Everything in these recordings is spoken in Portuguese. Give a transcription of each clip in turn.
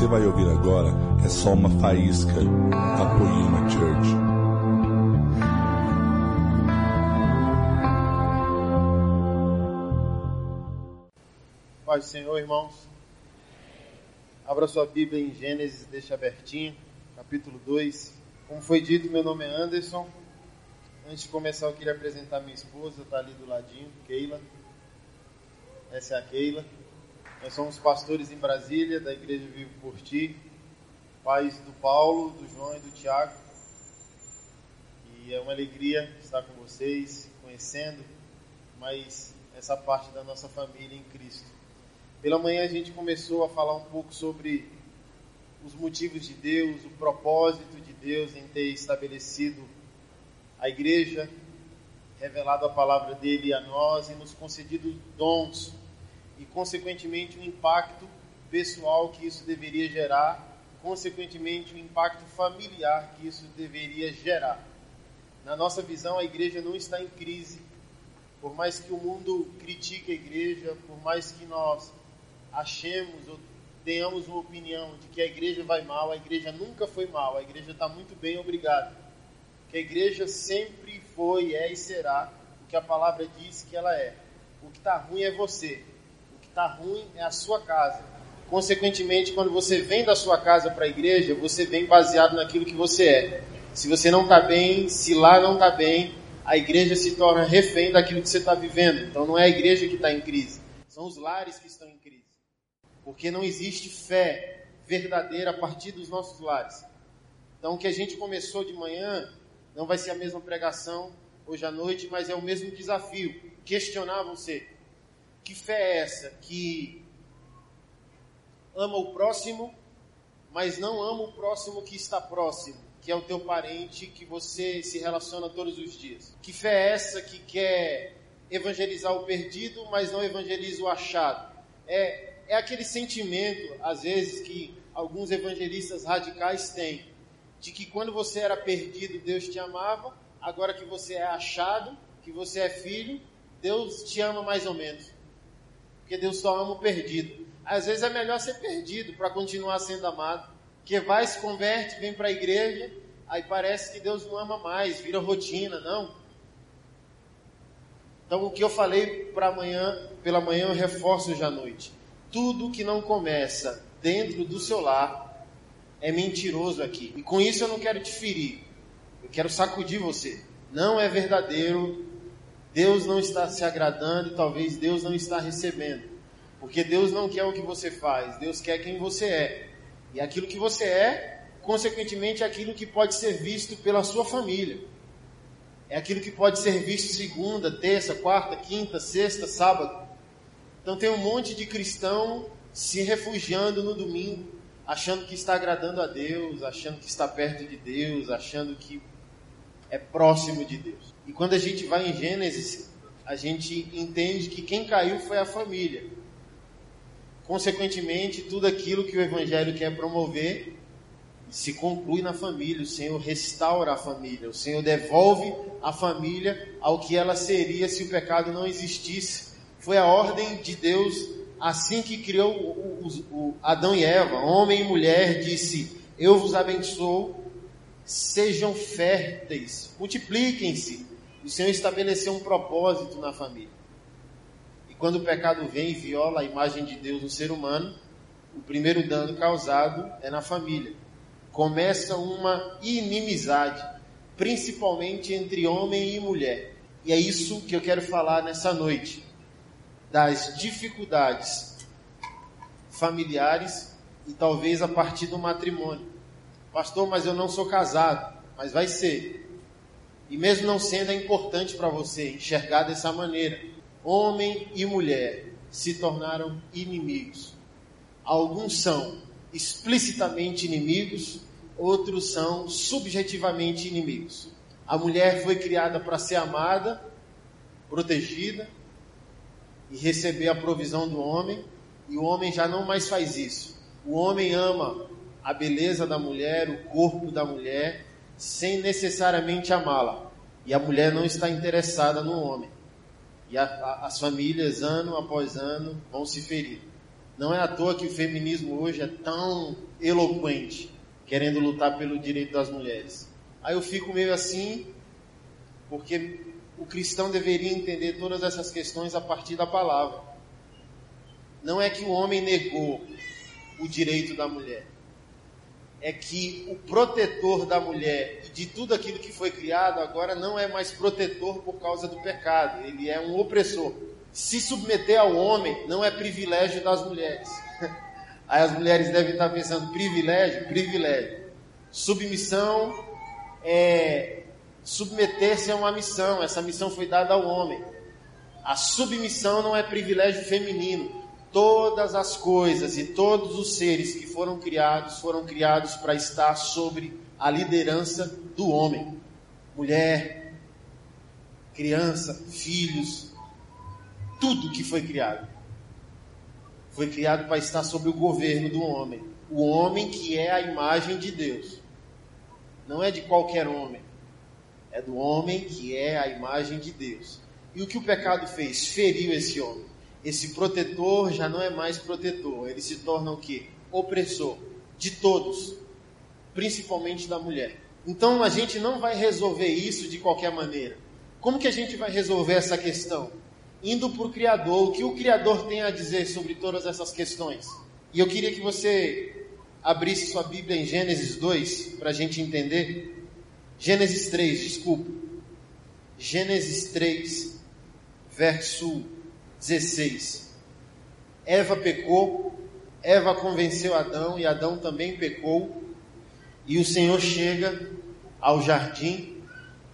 você vai ouvir agora é só uma faísca da Poema Church. Do Senhor, irmãos. Abra sua Bíblia em Gênesis, deixa abertinho, capítulo 2. Como foi dito, meu nome é Anderson. Antes de começar, eu queria apresentar minha esposa, está ali do ladinho, Keila. Essa é a Keila. Nós somos pastores em Brasília, da Igreja Vivo por Ti, pais do Paulo, do João e do Tiago. E é uma alegria estar com vocês, conhecendo mais essa parte da nossa família em Cristo. Pela manhã a gente começou a falar um pouco sobre os motivos de Deus, o propósito de Deus em ter estabelecido a igreja, revelado a palavra dele a nós e nos concedido dons e, consequentemente, o impacto pessoal que isso deveria gerar, consequentemente, o impacto familiar que isso deveria gerar. Na nossa visão, a igreja não está em crise. Por mais que o mundo critique a igreja, por mais que nós achemos ou tenhamos uma opinião de que a igreja vai mal, a igreja nunca foi mal, a igreja está muito bem, obrigado. Que a igreja sempre foi, é e será o que a palavra diz que ela é. O que está ruim é você está ruim é a sua casa. Consequentemente, quando você vem da sua casa para a igreja, você vem baseado naquilo que você é. Se você não está bem, se lá não está bem, a igreja se torna refém daquilo que você está vivendo. Então não é a igreja que está em crise, são os lares que estão em crise. Porque não existe fé verdadeira a partir dos nossos lares. Então o que a gente começou de manhã não vai ser a mesma pregação hoje à noite, mas é o mesmo desafio. Questionar você. Que fé é essa que ama o próximo, mas não ama o próximo que está próximo, que é o teu parente que você se relaciona todos os dias? Que fé é essa que quer evangelizar o perdido, mas não evangeliza o achado? É, é aquele sentimento, às vezes, que alguns evangelistas radicais têm, de que quando você era perdido, Deus te amava, agora que você é achado, que você é filho, Deus te ama mais ou menos porque Deus só ama o perdido. Às vezes é melhor ser perdido para continuar sendo amado, que vai, se converte, vem para a igreja, aí parece que Deus não ama mais, vira rotina, não. Então o que eu falei para amanhã, pela manhã eu reforço hoje à noite. Tudo que não começa dentro do seu lar é mentiroso aqui. E com isso eu não quero te ferir. Eu quero sacudir você. Não é verdadeiro Deus não está se agradando e talvez Deus não está recebendo. Porque Deus não quer o que você faz, Deus quer quem você é. E aquilo que você é, consequentemente, é aquilo que pode ser visto pela sua família. É aquilo que pode ser visto segunda, terça, quarta, quinta, sexta, sábado. Então tem um monte de cristão se refugiando no domingo, achando que está agradando a Deus, achando que está perto de Deus, achando que é próximo de Deus. E quando a gente vai em Gênesis, a gente entende que quem caiu foi a família. Consequentemente, tudo aquilo que o Evangelho quer promover se conclui na família. O Senhor restaura a família. O Senhor devolve a família ao que ela seria se o pecado não existisse. Foi a ordem de Deus assim que criou o, o, o Adão e Eva, homem e mulher, disse: Eu vos abençoo sejam férteis, multipliquem-se. O Senhor estabeleceu um propósito na família. E quando o pecado vem e viola a imagem de Deus no ser humano, o primeiro dano causado é na família. Começa uma inimizade, principalmente entre homem e mulher. E é isso que eu quero falar nessa noite, das dificuldades familiares e talvez a partir do matrimônio. Pastor, mas eu não sou casado. Mas vai ser. E mesmo não sendo, é importante para você enxergar dessa maneira. Homem e mulher se tornaram inimigos. Alguns são explicitamente inimigos, outros são subjetivamente inimigos. A mulher foi criada para ser amada, protegida e receber a provisão do homem, e o homem já não mais faz isso. O homem ama a beleza da mulher, o corpo da mulher, sem necessariamente amá-la. E a mulher não está interessada no homem. E a, a, as famílias, ano após ano, vão se ferir. Não é à toa que o feminismo hoje é tão eloquente, querendo lutar pelo direito das mulheres. Aí eu fico meio assim, porque o cristão deveria entender todas essas questões a partir da palavra. Não é que o homem negou o direito da mulher, é que o protetor da mulher e de tudo aquilo que foi criado agora não é mais protetor por causa do pecado, ele é um opressor. Se submeter ao homem não é privilégio das mulheres. Aí as mulheres devem estar pensando: privilégio? Privilégio. Submissão é. Submeter-se a uma missão, essa missão foi dada ao homem. A submissão não é privilégio feminino, Todas as coisas e todos os seres que foram criados foram criados para estar sobre a liderança do homem. Mulher, criança, filhos, tudo que foi criado. Foi criado para estar sob o governo do homem. O homem que é a imagem de Deus. Não é de qualquer homem. É do homem que é a imagem de Deus. E o que o pecado fez? Feriu esse homem esse protetor já não é mais protetor, ele se torna o que? Opressor de todos, principalmente da mulher. Então a gente não vai resolver isso de qualquer maneira. Como que a gente vai resolver essa questão? Indo para o Criador, o que o Criador tem a dizer sobre todas essas questões? E eu queria que você abrisse sua Bíblia em Gênesis 2, para a gente entender. Gênesis 3, desculpa. Gênesis 3, verso 16. Eva pecou, Eva convenceu Adão e Adão também pecou. E o Senhor chega ao jardim,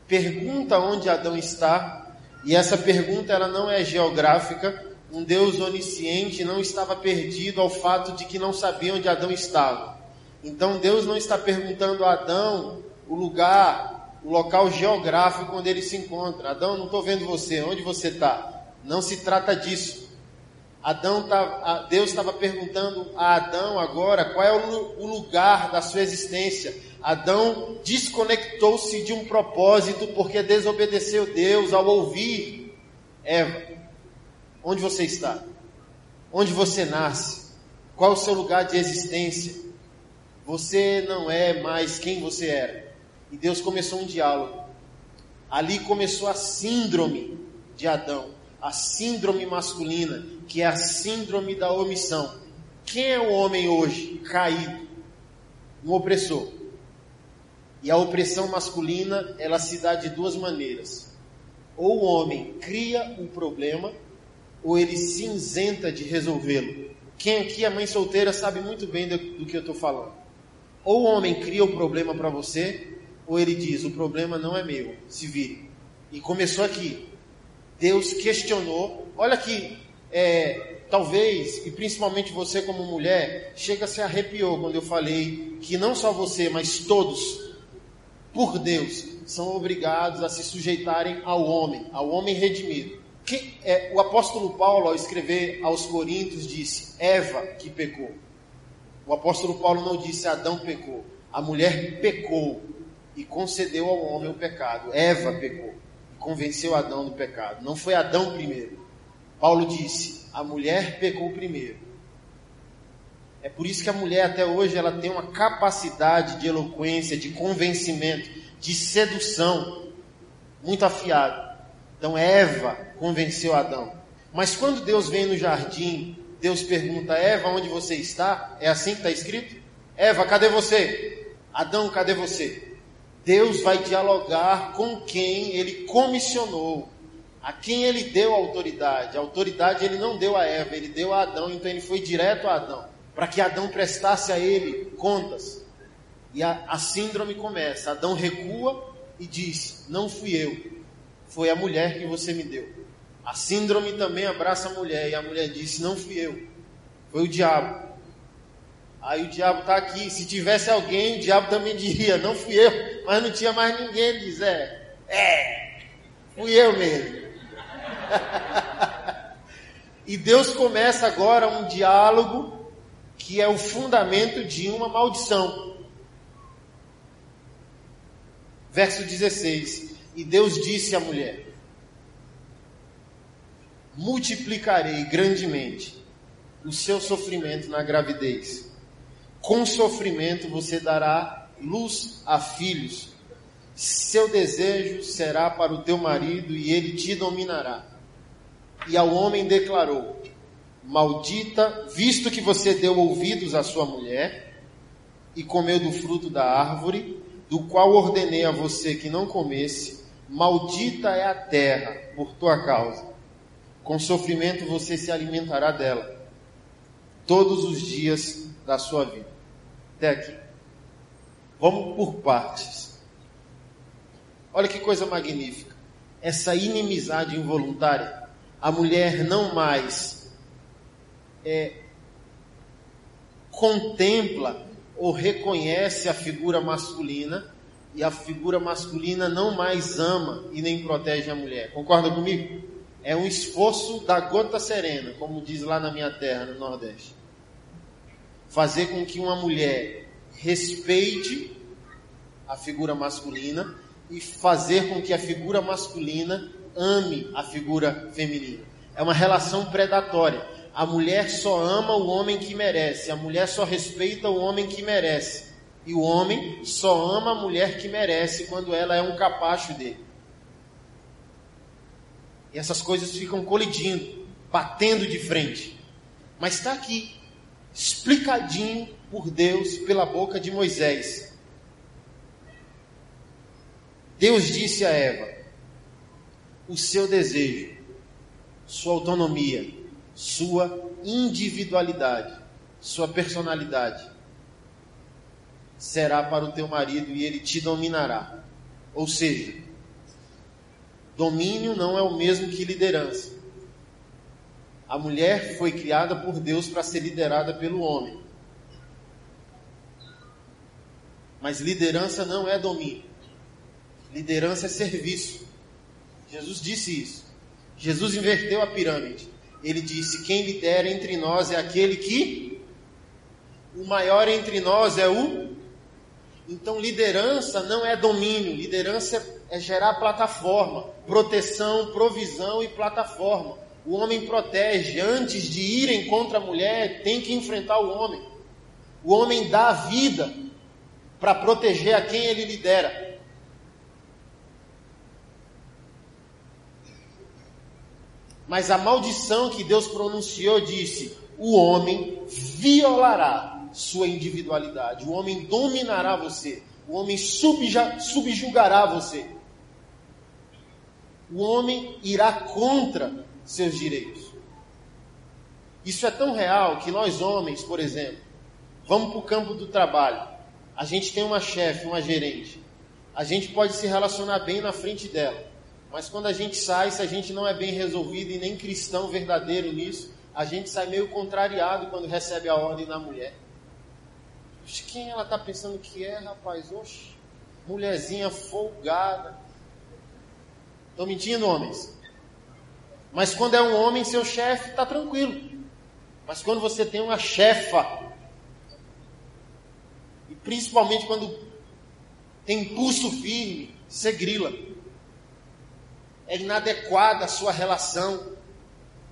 pergunta onde Adão está, e essa pergunta ela não é geográfica. Um Deus onisciente não estava perdido ao fato de que não sabia onde Adão estava. Então Deus não está perguntando a Adão o lugar, o local geográfico onde ele se encontra. Adão, não estou vendo você, onde você está? Não se trata disso. Adão tá, Deus estava perguntando a Adão agora qual é o lugar da sua existência. Adão desconectou-se de um propósito porque desobedeceu Deus ao ouvir Eva. Onde você está? Onde você nasce? Qual é o seu lugar de existência? Você não é mais quem você era. E Deus começou um diálogo. Ali começou a síndrome de Adão a síndrome masculina, que é a síndrome da omissão. Quem é o homem hoje caído? Um opressor. E a opressão masculina, ela se dá de duas maneiras. Ou o homem cria um problema, ou ele se isenta de resolvê-lo. Quem aqui é mãe solteira sabe muito bem do, do que eu estou falando. Ou o homem cria o um problema para você, ou ele diz: o problema não é meu, se vire. E começou aqui. Deus questionou. Olha que é, talvez, e principalmente você como mulher, chega se arrepiou quando eu falei que não só você, mas todos, por Deus, são obrigados a se sujeitarem ao homem, ao homem redimido. Que, é, o apóstolo Paulo, ao escrever aos Coríntios, disse: Eva que pecou. O apóstolo Paulo não disse Adão pecou. A mulher pecou e concedeu ao homem o pecado. Eva pecou convenceu Adão do pecado. Não foi Adão primeiro. Paulo disse: a mulher pecou primeiro. É por isso que a mulher até hoje ela tem uma capacidade de eloquência, de convencimento, de sedução muito afiada. Então Eva convenceu Adão. Mas quando Deus vem no jardim, Deus pergunta: Eva, onde você está? É assim que está escrito? Eva, cadê você? Adão, cadê você? Deus vai dialogar com quem ele comissionou, a quem ele deu autoridade. A autoridade ele não deu a Eva, ele deu a Adão, então ele foi direto a Adão, para que Adão prestasse a ele contas. E a, a síndrome começa. Adão recua e diz: Não fui eu, foi a mulher que você me deu. A síndrome também abraça a mulher, e a mulher disse: Não fui eu, foi o diabo. Aí o diabo está aqui. Se tivesse alguém, o diabo também diria: Não fui eu, mas não tinha mais ninguém. Diz: É, é, fui eu mesmo. e Deus começa agora um diálogo que é o fundamento de uma maldição. Verso 16: E Deus disse à mulher: Multiplicarei grandemente o seu sofrimento na gravidez. Com sofrimento você dará luz a filhos. Seu desejo será para o teu marido e ele te dominará. E ao homem declarou: Maldita, visto que você deu ouvidos à sua mulher e comeu do fruto da árvore, do qual ordenei a você que não comesse, maldita é a terra por tua causa. Com sofrimento você se alimentará dela todos os dias da sua vida. Até aqui. Vamos por partes. Olha que coisa magnífica. Essa inimizade involuntária. A mulher não mais é, contempla ou reconhece a figura masculina e a figura masculina não mais ama e nem protege a mulher. Concorda comigo? É um esforço da gota serena, como diz lá na minha terra, no Nordeste. Fazer com que uma mulher respeite a figura masculina e fazer com que a figura masculina ame a figura feminina. É uma relação predatória. A mulher só ama o homem que merece, a mulher só respeita o homem que merece. E o homem só ama a mulher que merece quando ela é um capacho dele. E essas coisas ficam colidindo, batendo de frente. Mas está aqui, explicadinho por Deus pela boca de Moisés. Deus disse a Eva: o seu desejo, sua autonomia, sua individualidade, sua personalidade será para o teu marido e ele te dominará. Ou seja, domínio não é o mesmo que liderança. A mulher foi criada por Deus para ser liderada pelo homem. Mas liderança não é domínio. Liderança é serviço. Jesus disse isso. Jesus inverteu a pirâmide. Ele disse: Quem lidera entre nós é aquele que. O maior entre nós é o. Então, liderança não é domínio, liderança é gerar plataforma, proteção, provisão e plataforma. O homem protege, antes de irem contra a mulher, tem que enfrentar o homem. O homem dá vida para proteger a quem ele lidera. Mas a maldição que Deus pronunciou disse: o homem violará sua individualidade, o homem dominará você, o homem subjugará você. O homem irá contra seus direitos. Isso é tão real que nós homens, por exemplo, vamos para o campo do trabalho. A gente tem uma chefe, uma gerente. A gente pode se relacionar bem na frente dela. Mas quando a gente sai, se a gente não é bem resolvido e nem cristão verdadeiro nisso, a gente sai meio contrariado quando recebe a ordem da mulher. Oxe, quem ela está pensando que é, rapaz? Oxe, mulherzinha folgada. Estou mentindo, homens? Mas quando é um homem, seu chefe, está tranquilo. Mas quando você tem uma chefa, principalmente quando tem pulso firme, você grila é inadequada a sua relação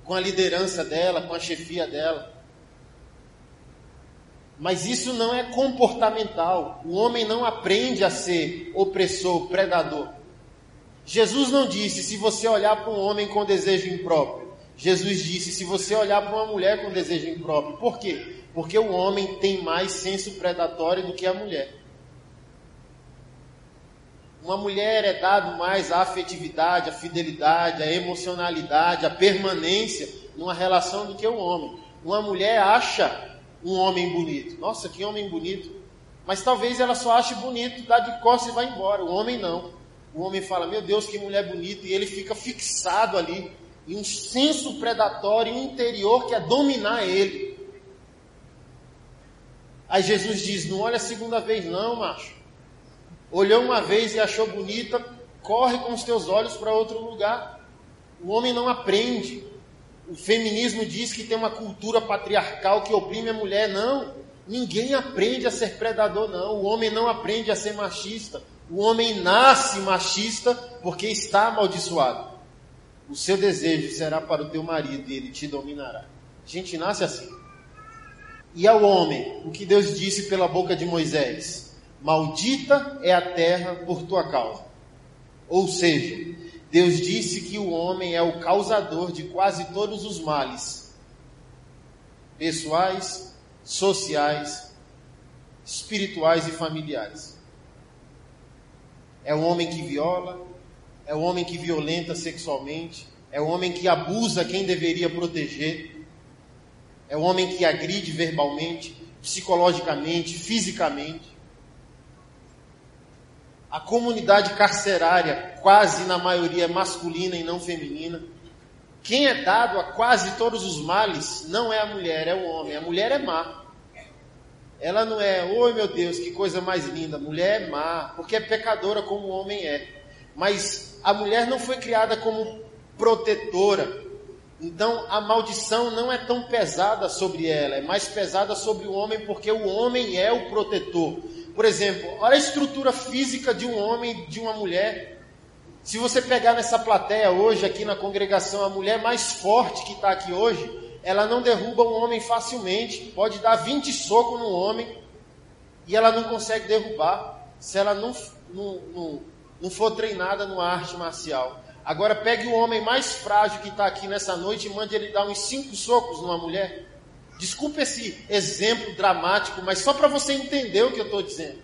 com a liderança dela, com a chefia dela. Mas isso não é comportamental. O homem não aprende a ser opressor, predador. Jesus não disse se você olhar para um homem com desejo impróprio. Jesus disse se você olhar para uma mulher com desejo impróprio. Por quê? Porque o homem tem mais senso predatório do que a mulher. Uma mulher é dado mais a afetividade, a fidelidade, a emocionalidade, a permanência numa relação do que o homem. Uma mulher acha um homem bonito. Nossa, que homem bonito. Mas talvez ela só ache bonito, dá de costas e vai embora. O homem não. O homem fala, meu Deus, que mulher bonita, e ele fica fixado ali em um senso predatório interior que é dominar ele. Aí Jesus diz: Não olha a segunda vez, não, macho olhou uma vez e achou bonita, corre com os teus olhos para outro lugar. O homem não aprende. O feminismo diz que tem uma cultura patriarcal que oprime a mulher. Não. Ninguém aprende a ser predador, não. O homem não aprende a ser machista. O homem nasce machista porque está amaldiçoado. O seu desejo será para o teu marido e ele te dominará. A gente nasce assim. E ao homem, o que Deus disse pela boca de Moisés: Maldita é a terra por tua causa. Ou seja, Deus disse que o homem é o causador de quase todos os males pessoais, sociais, espirituais e familiares. É o homem que viola, é o homem que violenta sexualmente, é o homem que abusa quem deveria proteger, é o homem que agride verbalmente, psicologicamente, fisicamente. A comunidade carcerária, quase na maioria masculina e não feminina. Quem é dado a quase todos os males não é a mulher, é o homem. A mulher é má. Ela não é, oi meu Deus, que coisa mais linda. Mulher é má, porque é pecadora como o homem é. Mas a mulher não foi criada como protetora. Então a maldição não é tão pesada sobre ela, é mais pesada sobre o homem, porque o homem é o protetor. Por exemplo, olha a estrutura física de um homem e de uma mulher. Se você pegar nessa plateia hoje, aqui na congregação, a mulher mais forte que está aqui hoje, ela não derruba um homem facilmente, pode dar 20 socos no homem e ela não consegue derrubar se ela não, não, não, não for treinada no arte marcial. Agora pegue o homem mais frágil que está aqui nessa noite e mande ele dar uns cinco socos numa mulher. Desculpe esse exemplo dramático, mas só para você entender o que eu estou dizendo.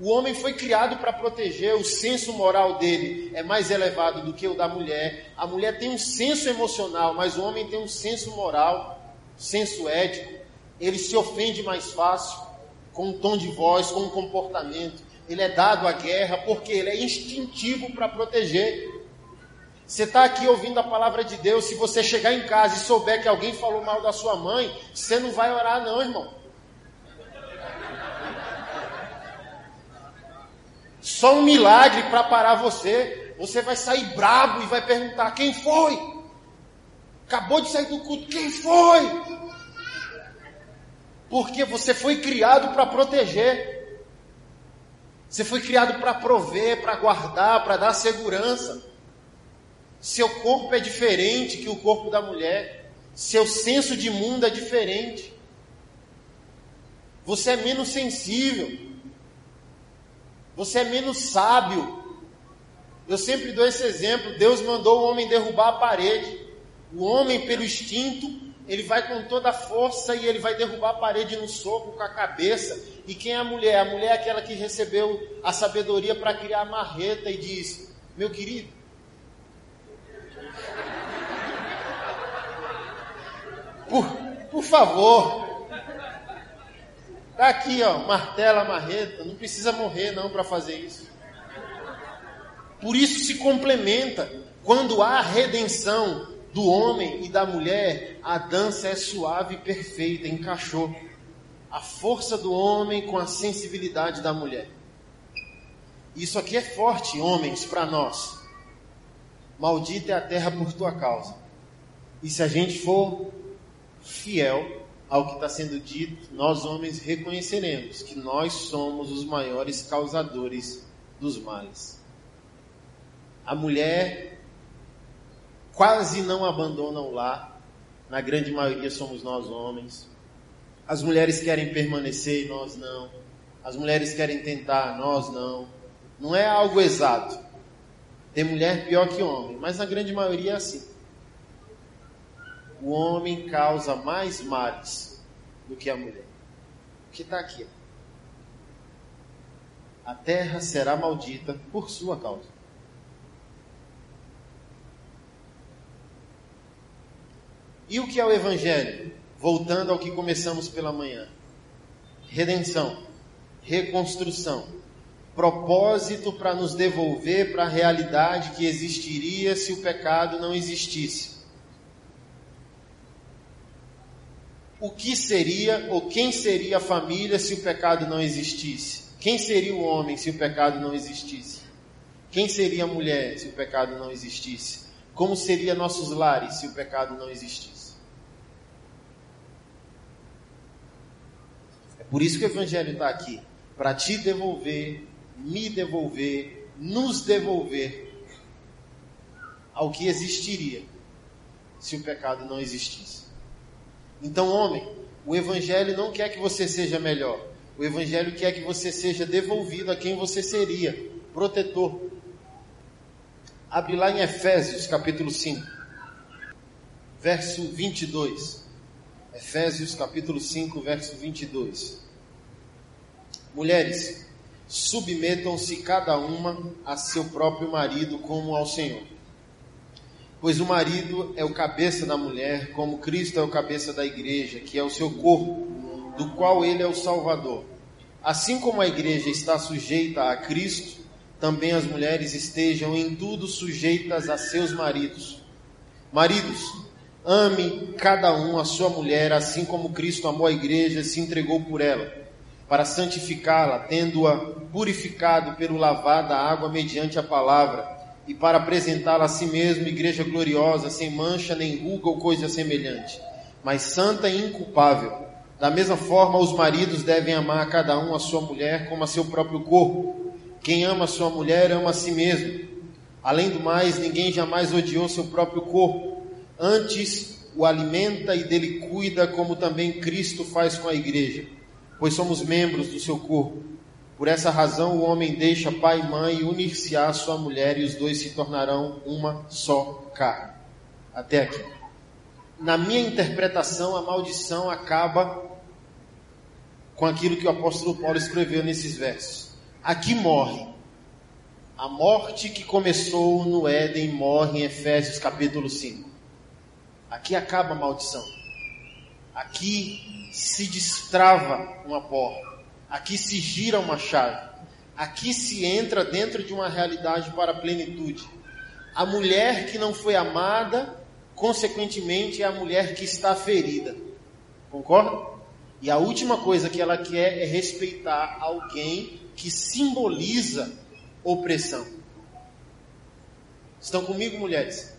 O homem foi criado para proteger, o senso moral dele é mais elevado do que o da mulher. A mulher tem um senso emocional, mas o homem tem um senso moral, senso ético. Ele se ofende mais fácil, com um tom de voz, com um comportamento. Ele é dado à guerra porque ele é instintivo para proteger. Você está aqui ouvindo a palavra de Deus, se você chegar em casa e souber que alguém falou mal da sua mãe, você não vai orar, não, irmão. Só um milagre para parar você. Você vai sair brabo e vai perguntar: quem foi? Acabou de sair do culto, quem foi? Porque você foi criado para proteger. Você foi criado para prover, para guardar, para dar segurança. Seu corpo é diferente que o corpo da mulher. Seu senso de mundo é diferente. Você é menos sensível. Você é menos sábio. Eu sempre dou esse exemplo. Deus mandou o homem derrubar a parede. O homem, pelo instinto, ele vai com toda a força e ele vai derrubar a parede no soco com a cabeça. E quem é a mulher? A mulher é aquela que recebeu a sabedoria para criar a marreta e diz: Meu querido, por, por favor, Está aqui, ó, martela, marreta, não precisa morrer não para fazer isso. Por isso se complementa. Quando há redenção do homem e da mulher, a dança é suave e perfeita, encaixou. A força do homem com a sensibilidade da mulher. Isso aqui é forte, homens, para nós. Maldita é a terra por tua causa. E se a gente for fiel, ao que está sendo dito, nós homens reconheceremos que nós somos os maiores causadores dos males. A mulher quase não abandona o lar, na grande maioria somos nós homens. As mulheres querem permanecer e nós não. As mulheres querem tentar, nós não. Não é algo exato. Tem mulher pior que homem, mas na grande maioria é assim o homem causa mais males do que a mulher. O que está aqui? A terra será maldita por sua causa. E o que é o Evangelho? Voltando ao que começamos pela manhã: redenção, reconstrução, propósito para nos devolver para a realidade que existiria se o pecado não existisse. O que seria ou quem seria a família se o pecado não existisse? Quem seria o homem se o pecado não existisse? Quem seria a mulher se o pecado não existisse? Como seriam nossos lares se o pecado não existisse? É por isso que o Evangelho está aqui para te devolver, me devolver, nos devolver ao que existiria se o pecado não existisse. Então, homem, O Evangelho não quer que você seja melhor. O Evangelho quer que você seja devolvido a quem você seria, protetor. Abre lá em Efésios capítulo 5, verso 22. Efésios capítulo 5, verso 22. Mulheres, submetam-se cada uma a seu próprio marido como ao Senhor. Pois o marido é o cabeça da mulher, como Cristo é o cabeça da igreja, que é o seu corpo, do qual ele é o Salvador. Assim como a igreja está sujeita a Cristo, também as mulheres estejam em tudo sujeitas a seus maridos. Maridos, ame cada um a sua mulher, assim como Cristo amou a igreja e se entregou por ela, para santificá-la, tendo-a purificado pelo lavar da água mediante a palavra e para apresentá-la a si mesmo, igreja gloriosa, sem mancha nem ruga ou coisa semelhante, mas santa e inculpável. Da mesma forma, os maridos devem amar cada um a sua mulher como a seu próprio corpo. Quem ama a sua mulher ama a si mesmo. Além do mais, ninguém jamais odiou seu próprio corpo. Antes o alimenta e dele cuida, como também Cristo faz com a igreja, pois somos membros do seu corpo. Por essa razão, o homem deixa pai e mãe unir-se à sua mulher, e os dois se tornarão uma só carne. Até aqui. Na minha interpretação, a maldição acaba com aquilo que o apóstolo Paulo escreveu nesses versos. Aqui morre. A morte que começou no Éden morre em Efésios capítulo 5. Aqui acaba a maldição. Aqui se destrava uma porta. Aqui se gira uma chave. Aqui se entra dentro de uma realidade para a plenitude. A mulher que não foi amada, consequentemente, é a mulher que está ferida. Concorda? E a última coisa que ela quer é respeitar alguém que simboliza opressão. Estão comigo, mulheres?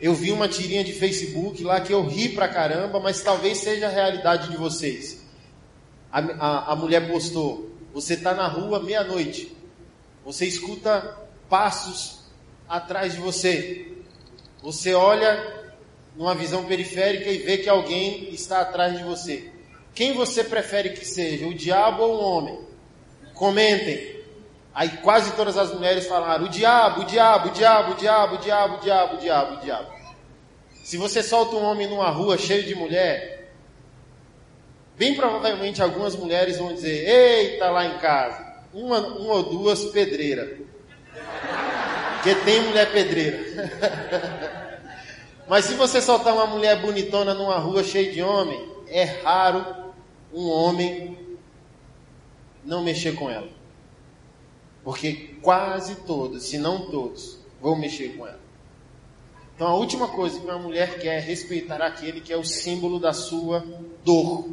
Eu vi uma tirinha de Facebook lá que eu ri pra caramba, mas talvez seja a realidade de vocês. A, a, a mulher postou: Você está na rua meia-noite, você escuta passos atrás de você, você olha numa visão periférica e vê que alguém está atrás de você. Quem você prefere que seja, o diabo ou o homem? Comentem. Aí quase todas as mulheres falaram: o diabo, o diabo, o diabo, o diabo, o diabo, o diabo, o diabo, o diabo. Se você solta um homem numa rua cheio de mulher, Bem provavelmente algumas mulheres vão dizer: Eita, lá em casa, uma, uma ou duas pedreiras. Porque tem mulher pedreira. Mas se você soltar uma mulher bonitona numa rua cheia de homem, é raro um homem não mexer com ela. Porque quase todos, se não todos, vão mexer com ela. Então a última coisa que uma mulher quer é respeitar aquele que é o símbolo da sua dor.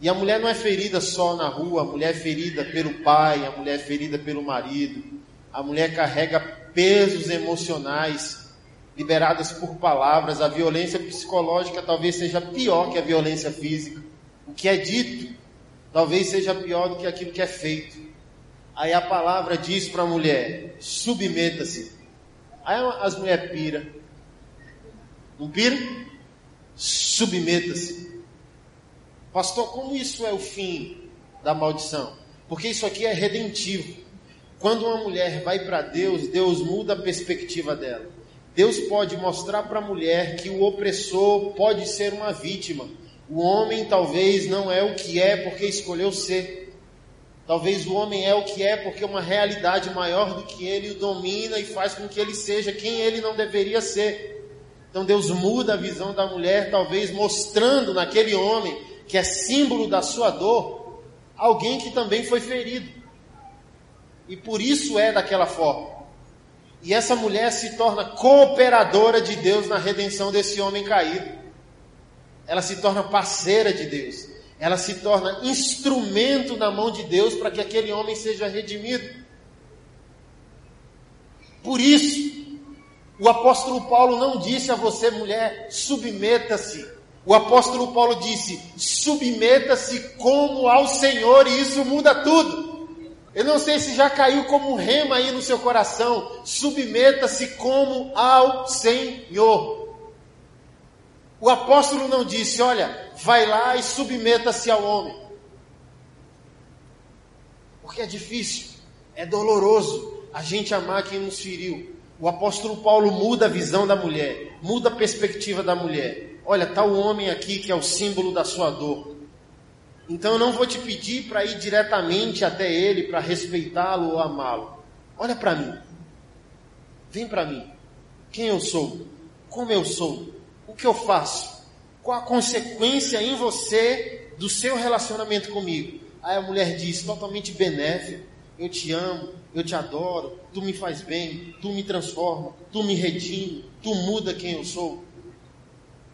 E a mulher não é ferida só na rua, a mulher é ferida pelo pai, a mulher é ferida pelo marido. A mulher carrega pesos emocionais liberadas por palavras. A violência psicológica talvez seja pior que a violência física. O que é dito talvez seja pior do que aquilo que é feito. Aí a palavra diz para a mulher: submeta-se. Aí as mulheres pira. Não pira? Submeta-se. Pastor, como isso é o fim da maldição? Porque isso aqui é redentivo. Quando uma mulher vai para Deus, Deus muda a perspectiva dela. Deus pode mostrar para a mulher que o opressor pode ser uma vítima. O homem talvez não é o que é porque escolheu ser. Talvez o homem é o que é porque uma realidade maior do que ele o domina e faz com que ele seja quem ele não deveria ser. Então Deus muda a visão da mulher, talvez mostrando naquele homem que é símbolo da sua dor, alguém que também foi ferido. E por isso é daquela forma. E essa mulher se torna cooperadora de Deus na redenção desse homem caído. Ela se torna parceira de Deus. Ela se torna instrumento na mão de Deus para que aquele homem seja redimido. Por isso, o apóstolo Paulo não disse a você, mulher, submeta-se o apóstolo Paulo disse: submeta-se como ao Senhor, e isso muda tudo. Eu não sei se já caiu como um rema aí no seu coração. Submeta-se como ao Senhor. O apóstolo não disse, olha, vai lá e submeta-se ao homem. Porque é difícil, é doloroso a gente amar quem nos feriu. O apóstolo Paulo muda a visão da mulher, muda a perspectiva da mulher. Olha, está o homem aqui que é o símbolo da sua dor. Então eu não vou te pedir para ir diretamente até ele para respeitá-lo ou amá-lo. Olha para mim. Vem para mim. Quem eu sou? Como eu sou? O que eu faço? Qual a consequência em você do seu relacionamento comigo? Aí a mulher diz, totalmente benéfica: Eu te amo, eu te adoro, tu me faz bem, tu me transforma, tu me redime, tu muda quem eu sou.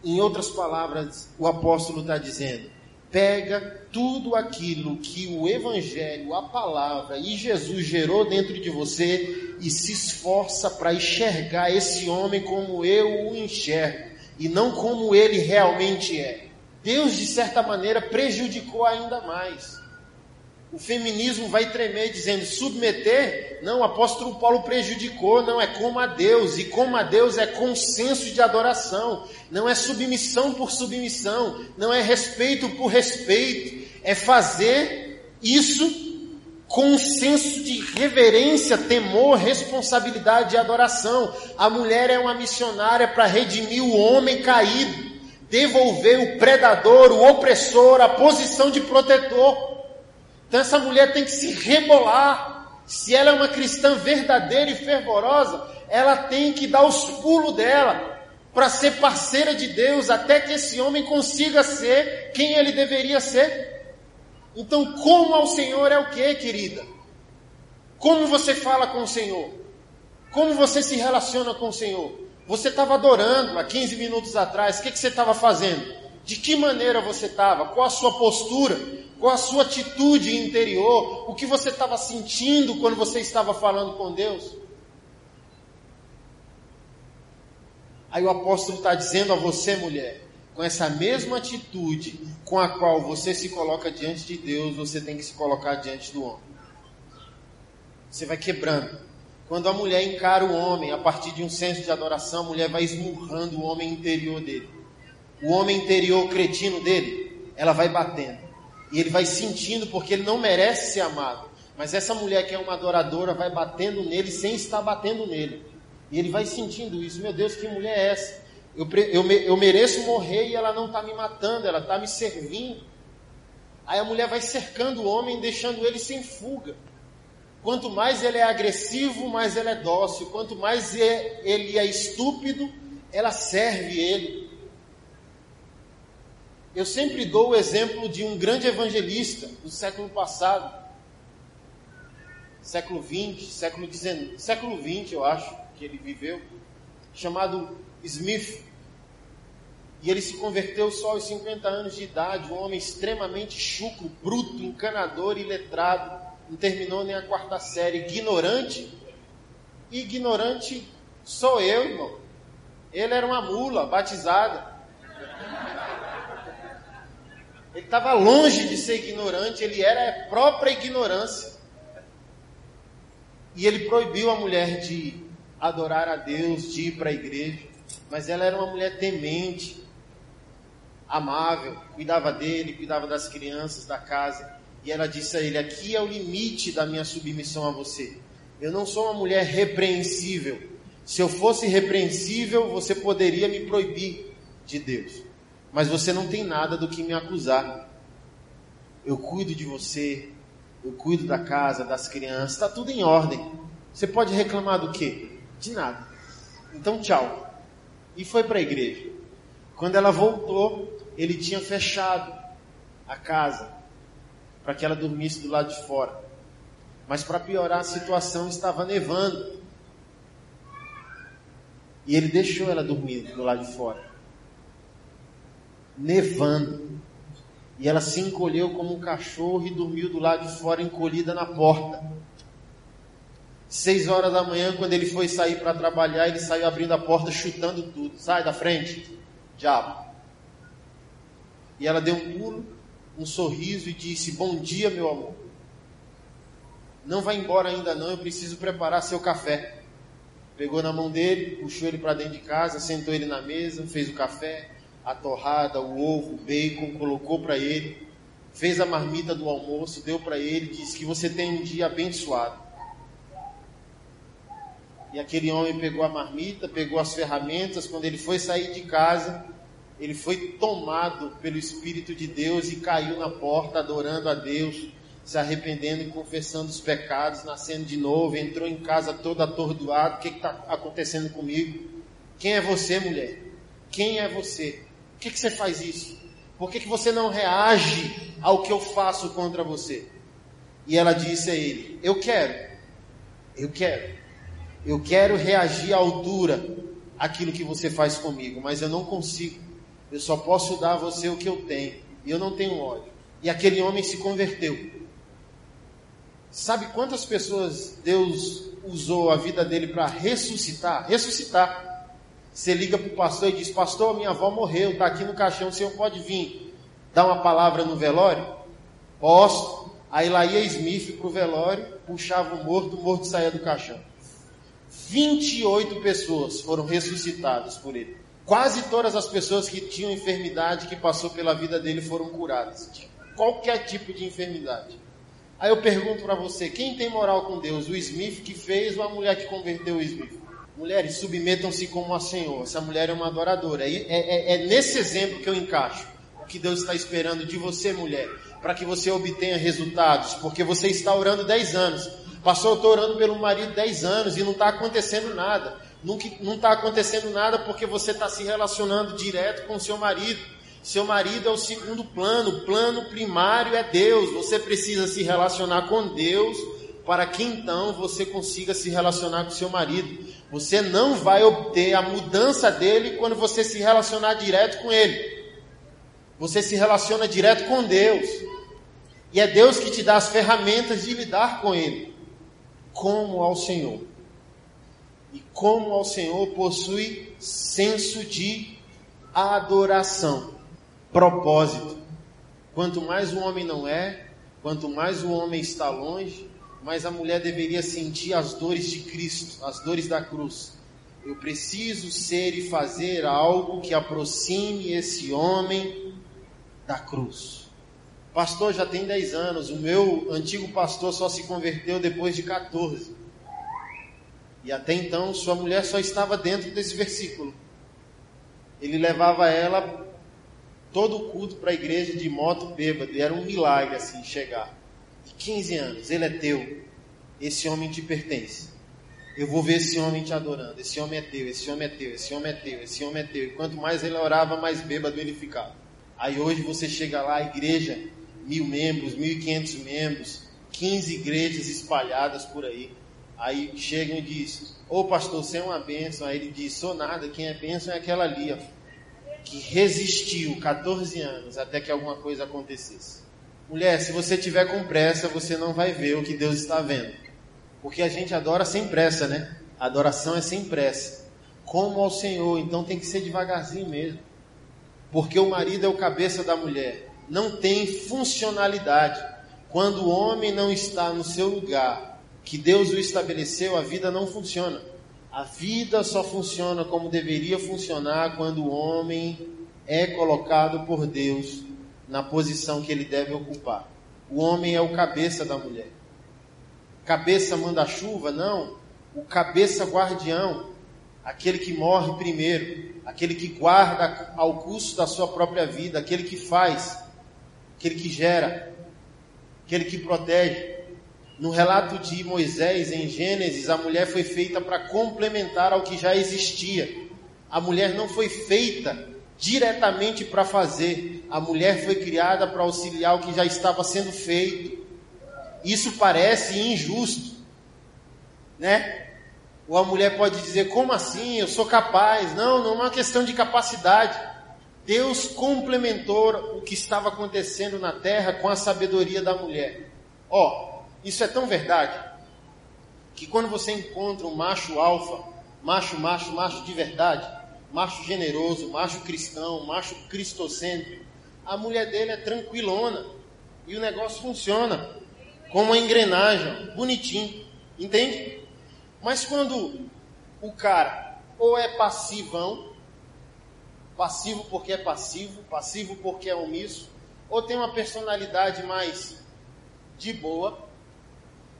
Em outras palavras, o apóstolo está dizendo: pega tudo aquilo que o Evangelho, a palavra e Jesus gerou dentro de você e se esforça para enxergar esse homem como eu o enxergo e não como ele realmente é. Deus, de certa maneira, prejudicou ainda mais o feminismo vai tremer dizendo submeter, não, o apóstolo Paulo prejudicou, não, é como a Deus, e como a Deus é consenso de adoração, não é submissão por submissão, não é respeito por respeito, é fazer isso com um senso de reverência, temor, responsabilidade e adoração. A mulher é uma missionária para redimir o homem caído, devolver o predador, o opressor, a posição de protetor. Então essa mulher tem que se rebolar. Se ela é uma cristã verdadeira e fervorosa, ela tem que dar os pulos dela para ser parceira de Deus até que esse homem consiga ser quem ele deveria ser. Então, como ao Senhor é o que, querida? Como você fala com o Senhor? Como você se relaciona com o Senhor? Você estava adorando há 15 minutos atrás, o que, que você estava fazendo? De que maneira você estava? Qual a sua postura? Qual a sua atitude interior? O que você estava sentindo quando você estava falando com Deus? Aí o apóstolo está dizendo a você, mulher, com essa mesma atitude com a qual você se coloca diante de Deus, você tem que se colocar diante do homem. Você vai quebrando. Quando a mulher encara o homem a partir de um senso de adoração, a mulher vai esmurrando o homem interior dele. O homem interior cretino dele, ela vai batendo. E ele vai sentindo porque ele não merece ser amado. Mas essa mulher que é uma adoradora vai batendo nele sem estar batendo nele. E ele vai sentindo isso. Meu Deus, que mulher é essa? Eu, eu, eu mereço morrer e ela não está me matando, ela está me servindo. Aí a mulher vai cercando o homem, deixando ele sem fuga. Quanto mais ele é agressivo, mais ele é dócil. Quanto mais ele é estúpido, ela serve ele. Eu sempre dou o exemplo de um grande evangelista do século passado, século 20, século 19, século 20 eu acho que ele viveu, chamado Smith. E ele se converteu só aos 50 anos de idade, um homem extremamente chucro, bruto, encanador e letrado, não terminou nem a quarta série, ignorante. Ignorante sou eu, irmão. Ele era uma mula batizada. Ele estava longe de ser ignorante, ele era a própria ignorância. E ele proibiu a mulher de adorar a Deus, de ir para a igreja. Mas ela era uma mulher temente, amável, cuidava dele, cuidava das crianças, da casa. E ela disse a ele: Aqui é o limite da minha submissão a você. Eu não sou uma mulher repreensível. Se eu fosse repreensível, você poderia me proibir de Deus mas você não tem nada do que me acusar. Eu cuido de você, eu cuido da casa, das crianças, está tudo em ordem. Você pode reclamar do quê? De nada. Então, tchau. E foi para a igreja. Quando ela voltou, ele tinha fechado a casa para que ela dormisse do lado de fora. Mas para piorar a situação, estava nevando. E ele deixou ela dormir do lado de fora nevando. E ela se encolheu como um cachorro e dormiu do lado de fora, encolhida na porta. Seis horas da manhã, quando ele foi sair para trabalhar, ele saiu abrindo a porta, chutando tudo. Sai da frente, diabo. E ela deu um pulo, um sorriso e disse: Bom dia, meu amor. Não vai embora ainda não, eu preciso preparar seu café. Pegou na mão dele, puxou ele para dentro de casa, sentou ele na mesa, fez o café, a torrada, o ovo, o bacon, colocou para ele, fez a marmita do almoço, deu para ele, disse que você tem um dia abençoado. E aquele homem pegou a marmita, pegou as ferramentas, quando ele foi sair de casa, ele foi tomado pelo Espírito de Deus e caiu na porta adorando a Deus, se arrependendo e confessando os pecados, nascendo de novo, entrou em casa todo atordoado. O que está acontecendo comigo? Quem é você, mulher? Quem é você? Por que, que você faz isso? Por que, que você não reage ao que eu faço contra você? E ela disse a ele: Eu quero, eu quero, eu quero reagir à altura aquilo que você faz comigo, mas eu não consigo. Eu só posso dar a você o que eu tenho. E eu não tenho ódio. E aquele homem se converteu. Sabe quantas pessoas Deus usou a vida dele para ressuscitar? Ressuscitar. Você liga para o pastor e diz: Pastor, minha avó morreu, está aqui no caixão, o senhor pode vir dar uma palavra no velório? Posso. Aí lá ia Smith para o velório, puxava o morto, o morto saía do caixão. 28 pessoas foram ressuscitadas por ele. Quase todas as pessoas que tinham enfermidade que passou pela vida dele foram curadas. De qualquer tipo de enfermidade. Aí eu pergunto para você, quem tem moral com Deus? O Smith que fez ou a mulher que converteu o Smith? Mulheres, submetam-se como a Senhor. Essa mulher é uma adoradora. É, é, é nesse exemplo que eu encaixo o que Deus está esperando de você, mulher, para que você obtenha resultados, porque você está orando 10 anos. Passou, eu estou orando pelo marido 10 anos e não está acontecendo nada não está acontecendo nada porque você está se relacionando direto com seu marido. Seu marido é o segundo plano, o plano primário é Deus. Você precisa se relacionar com Deus para que então você consiga se relacionar com seu marido. Você não vai obter a mudança dele quando você se relacionar direto com ele. Você se relaciona direto com Deus. E é Deus que te dá as ferramentas de lidar com ele, como ao Senhor e como ao Senhor possui senso de adoração, propósito. Quanto mais o homem não é, quanto mais o homem está longe, mais a mulher deveria sentir as dores de Cristo, as dores da cruz. Eu preciso ser e fazer algo que aproxime esse homem da cruz. Pastor já tem 10 anos, o meu antigo pastor só se converteu depois de 14. E até então sua mulher só estava dentro desse versículo. Ele levava ela todo o culto para a igreja de moto bêbado. E era um milagre assim chegar. De 15 anos, ele é teu. Esse homem te pertence. Eu vou ver esse homem te adorando. Esse homem é teu, esse homem é teu, esse homem é teu, esse homem é teu. E quanto mais ele orava, mais bêbado ele ficava. Aí hoje você chega lá, igreja, mil membros, mil e quinhentos membros, 15 igrejas espalhadas por aí. Aí chegam e dizem, ô pastor, você é uma bênção. Aí ele diz, sou nada, quem é bênção é aquela ali, ó, que resistiu 14 anos até que alguma coisa acontecesse. Mulher, se você tiver com pressa, você não vai ver o que Deus está vendo. Porque a gente adora sem pressa, né? A adoração é sem pressa. Como ao Senhor, então tem que ser devagarzinho mesmo. Porque o marido é o cabeça da mulher. Não tem funcionalidade. Quando o homem não está no seu lugar, que Deus o estabeleceu, a vida não funciona. A vida só funciona como deveria funcionar quando o homem é colocado por Deus na posição que ele deve ocupar. O homem é o cabeça da mulher. Cabeça manda chuva? Não. O cabeça guardião, aquele que morre primeiro, aquele que guarda ao custo da sua própria vida, aquele que faz, aquele que gera, aquele que protege. No relato de Moisés em Gênesis, a mulher foi feita para complementar ao que já existia. A mulher não foi feita diretamente para fazer. A mulher foi criada para auxiliar o que já estava sendo feito. Isso parece injusto, né? Ou a mulher pode dizer: como assim? Eu sou capaz. Não, não é uma questão de capacidade. Deus complementou o que estava acontecendo na terra com a sabedoria da mulher. Ó, isso é tão verdade que quando você encontra um macho alfa, macho, macho, macho de verdade, macho generoso, macho cristão, macho cristocêntrico, a mulher dele é tranquilona e o negócio funciona como uma engrenagem, bonitinho, entende? Mas quando o cara ou é passivão, passivo porque é passivo, passivo porque é omisso, ou tem uma personalidade mais de boa,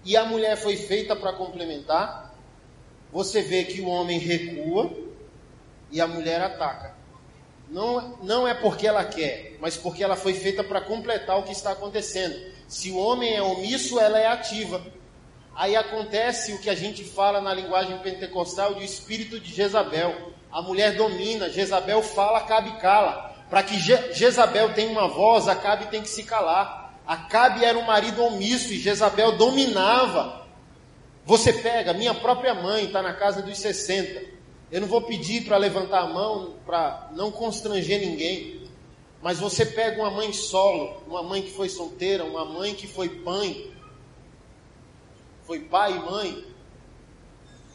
e a mulher foi feita para complementar, você vê que o homem recua e a mulher ataca. Não, não é porque ela quer, mas porque ela foi feita para completar o que está acontecendo. Se o homem é omisso, ela é ativa. Aí acontece o que a gente fala na linguagem pentecostal de espírito de Jezabel. A mulher domina, Jezabel fala, Acabe cala. Para que Je Jezabel tenha uma voz, Acabe tem que se calar. Acabe era um marido omisso e Jezabel dominava. Você pega, minha própria mãe está na casa dos 60. Eu não vou pedir para levantar a mão para não constranger ninguém. Mas você pega uma mãe solo, uma mãe que foi solteira, uma mãe que foi mãe, foi pai e mãe,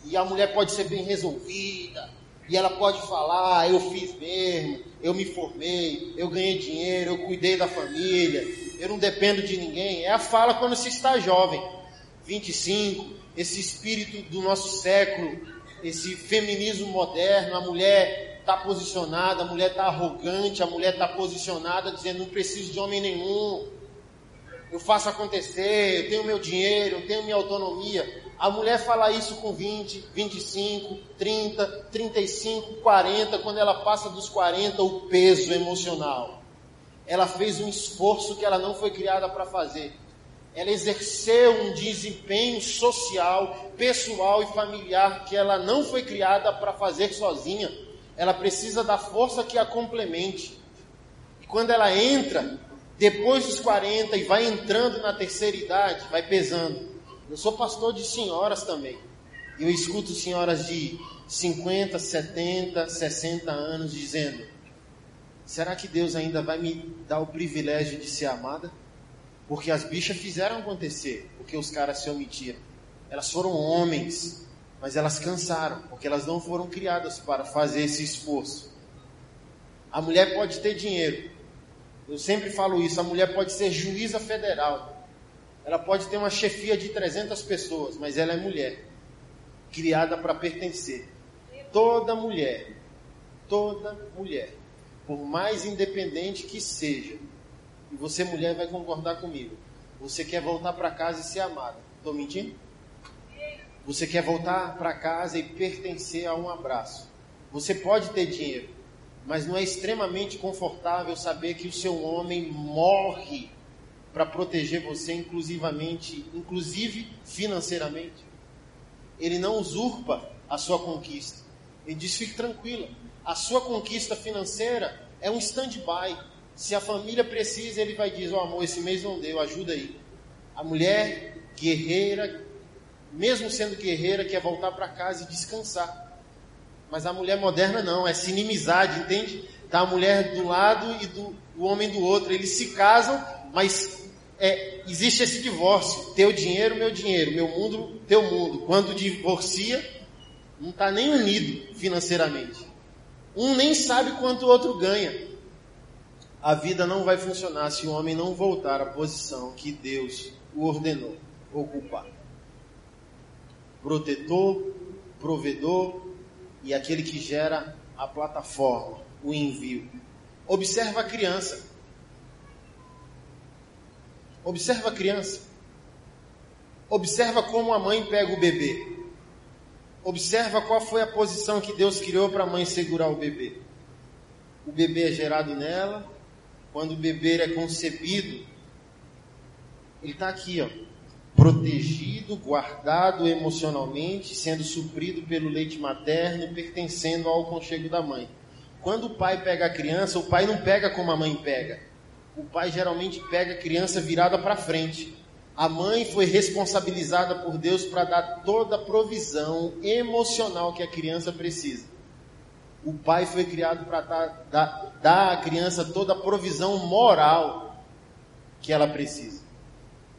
e a mulher pode ser bem resolvida, e ela pode falar: eu fiz mesmo, eu me formei, eu ganhei dinheiro, eu cuidei da família, eu não dependo de ninguém. É a fala quando se está jovem, 25, esse espírito do nosso século, esse feminismo moderno, a mulher está posicionada, a mulher está arrogante, a mulher está posicionada dizendo não preciso de homem nenhum, eu faço acontecer, eu tenho meu dinheiro, eu tenho minha autonomia. A mulher fala isso com 20, 25, 30, 35, 40, quando ela passa dos 40, o peso emocional. Ela fez um esforço que ela não foi criada para fazer. Ela exerceu um desempenho social, pessoal e familiar que ela não foi criada para fazer sozinha. Ela precisa da força que a complemente. E quando ela entra, depois dos 40 e vai entrando na terceira idade, vai pesando. Eu sou pastor de senhoras também. Eu escuto senhoras de 50, 70, 60 anos dizendo: será que Deus ainda vai me dar o privilégio de ser amada? Porque as bichas fizeram acontecer, porque os caras se omitiram. Elas foram homens, mas elas cansaram, porque elas não foram criadas para fazer esse esforço. A mulher pode ter dinheiro. Eu sempre falo isso, a mulher pode ser juíza federal, ela pode ter uma chefia de 300 pessoas, mas ela é mulher, criada para pertencer. Toda mulher, toda mulher, por mais independente que seja, e você mulher vai concordar comigo, você quer voltar para casa e ser amada. Estou mentindo? Você quer voltar para casa e pertencer a um abraço. Você pode ter dinheiro, mas não é extremamente confortável saber que o seu homem morre para proteger você inclusivamente, inclusive financeiramente. Ele não usurpa a sua conquista. Ele diz: fique tranquila. A sua conquista financeira é um stand-by. Se a família precisa, ele vai dizer: oh, amor, esse mês não deu, ajuda aí. A mulher guerreira, mesmo sendo guerreira, quer voltar para casa e descansar. Mas a mulher moderna não, é sinimizade, entende? Tá a mulher do lado e do, o homem do outro. Eles se casam, mas é, existe esse divórcio. Teu dinheiro, meu dinheiro. Meu mundo, teu mundo. Quando divorcia, não está nem unido financeiramente. Um nem sabe quanto o outro ganha. A vida não vai funcionar se o homem não voltar à posição que Deus o ordenou ocupar. Protetor, provedor e aquele que gera a plataforma, o envio. Observa a criança. Observa a criança. Observa como a mãe pega o bebê. Observa qual foi a posição que Deus criou para a mãe segurar o bebê. O bebê é gerado nela. Quando o bebê é concebido, ele está aqui, ó, protegido, guardado emocionalmente, sendo suprido pelo leite materno, pertencendo ao conchego da mãe. Quando o pai pega a criança, o pai não pega como a mãe pega o pai geralmente pega a criança virada para frente. A mãe foi responsabilizada por Deus para dar toda a provisão emocional que a criança precisa. O pai foi criado para dar, dar, dar à criança toda a provisão moral que ela precisa.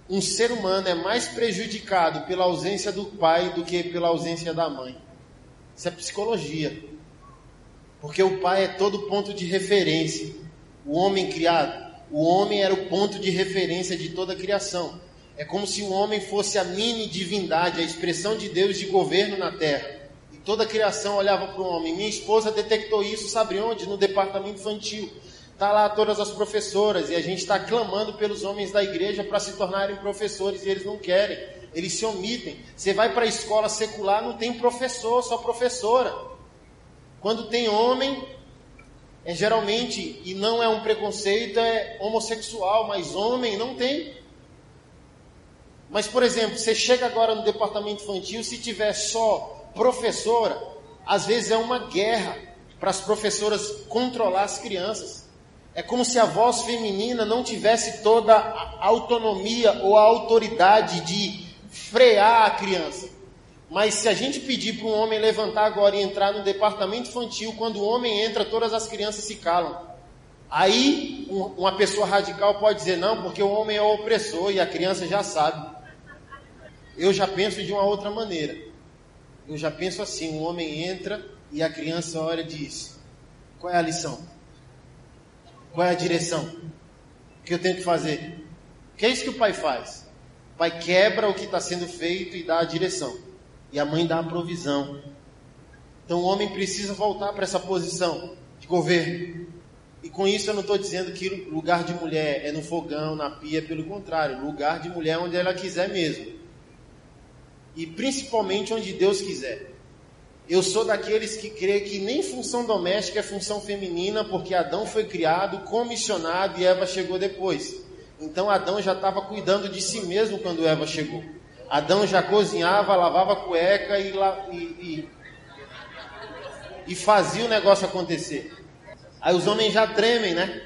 Um ser humano é mais prejudicado pela ausência do pai do que pela ausência da mãe. Isso é psicologia. Porque o pai é todo ponto de referência. O homem criado o homem era o ponto de referência de toda a criação. É como se o homem fosse a mini divindade, a expressão de Deus de governo na terra. Toda a criação olhava para o homem. Minha esposa detectou isso, sabe onde? No departamento infantil. Está lá todas as professoras e a gente está clamando pelos homens da igreja para se tornarem professores e eles não querem. Eles se omitem. Você vai para a escola secular, não tem professor, só professora. Quando tem homem, é geralmente, e não é um preconceito, é homossexual, mas homem não tem. Mas, por exemplo, você chega agora no departamento infantil, se tiver só professora, às vezes é uma guerra para as professoras controlar as crianças. É como se a voz feminina não tivesse toda a autonomia ou a autoridade de frear a criança. Mas se a gente pedir para um homem levantar agora e entrar no departamento infantil, quando o homem entra, todas as crianças se calam. Aí uma pessoa radical pode dizer, não, porque o homem é o opressor e a criança já sabe. Eu já penso de uma outra maneira. Eu já penso assim: um homem entra e a criança olha e diz: qual é a lição? Qual é a direção? O que eu tenho que fazer? Que é isso que o pai faz? O pai quebra o que está sendo feito e dá a direção. E a mãe dá a provisão. Então o homem precisa voltar para essa posição de governo. E com isso eu não estou dizendo que lugar de mulher é no fogão, na pia, pelo contrário, lugar de mulher é onde ela quiser mesmo. E principalmente onde Deus quiser. Eu sou daqueles que crê que nem função doméstica é função feminina, porque Adão foi criado, comissionado e Eva chegou depois. Então Adão já estava cuidando de si mesmo quando Eva chegou. Adão já cozinhava, lavava cueca e, e, e, e fazia o negócio acontecer. Aí os homens já tremem, né?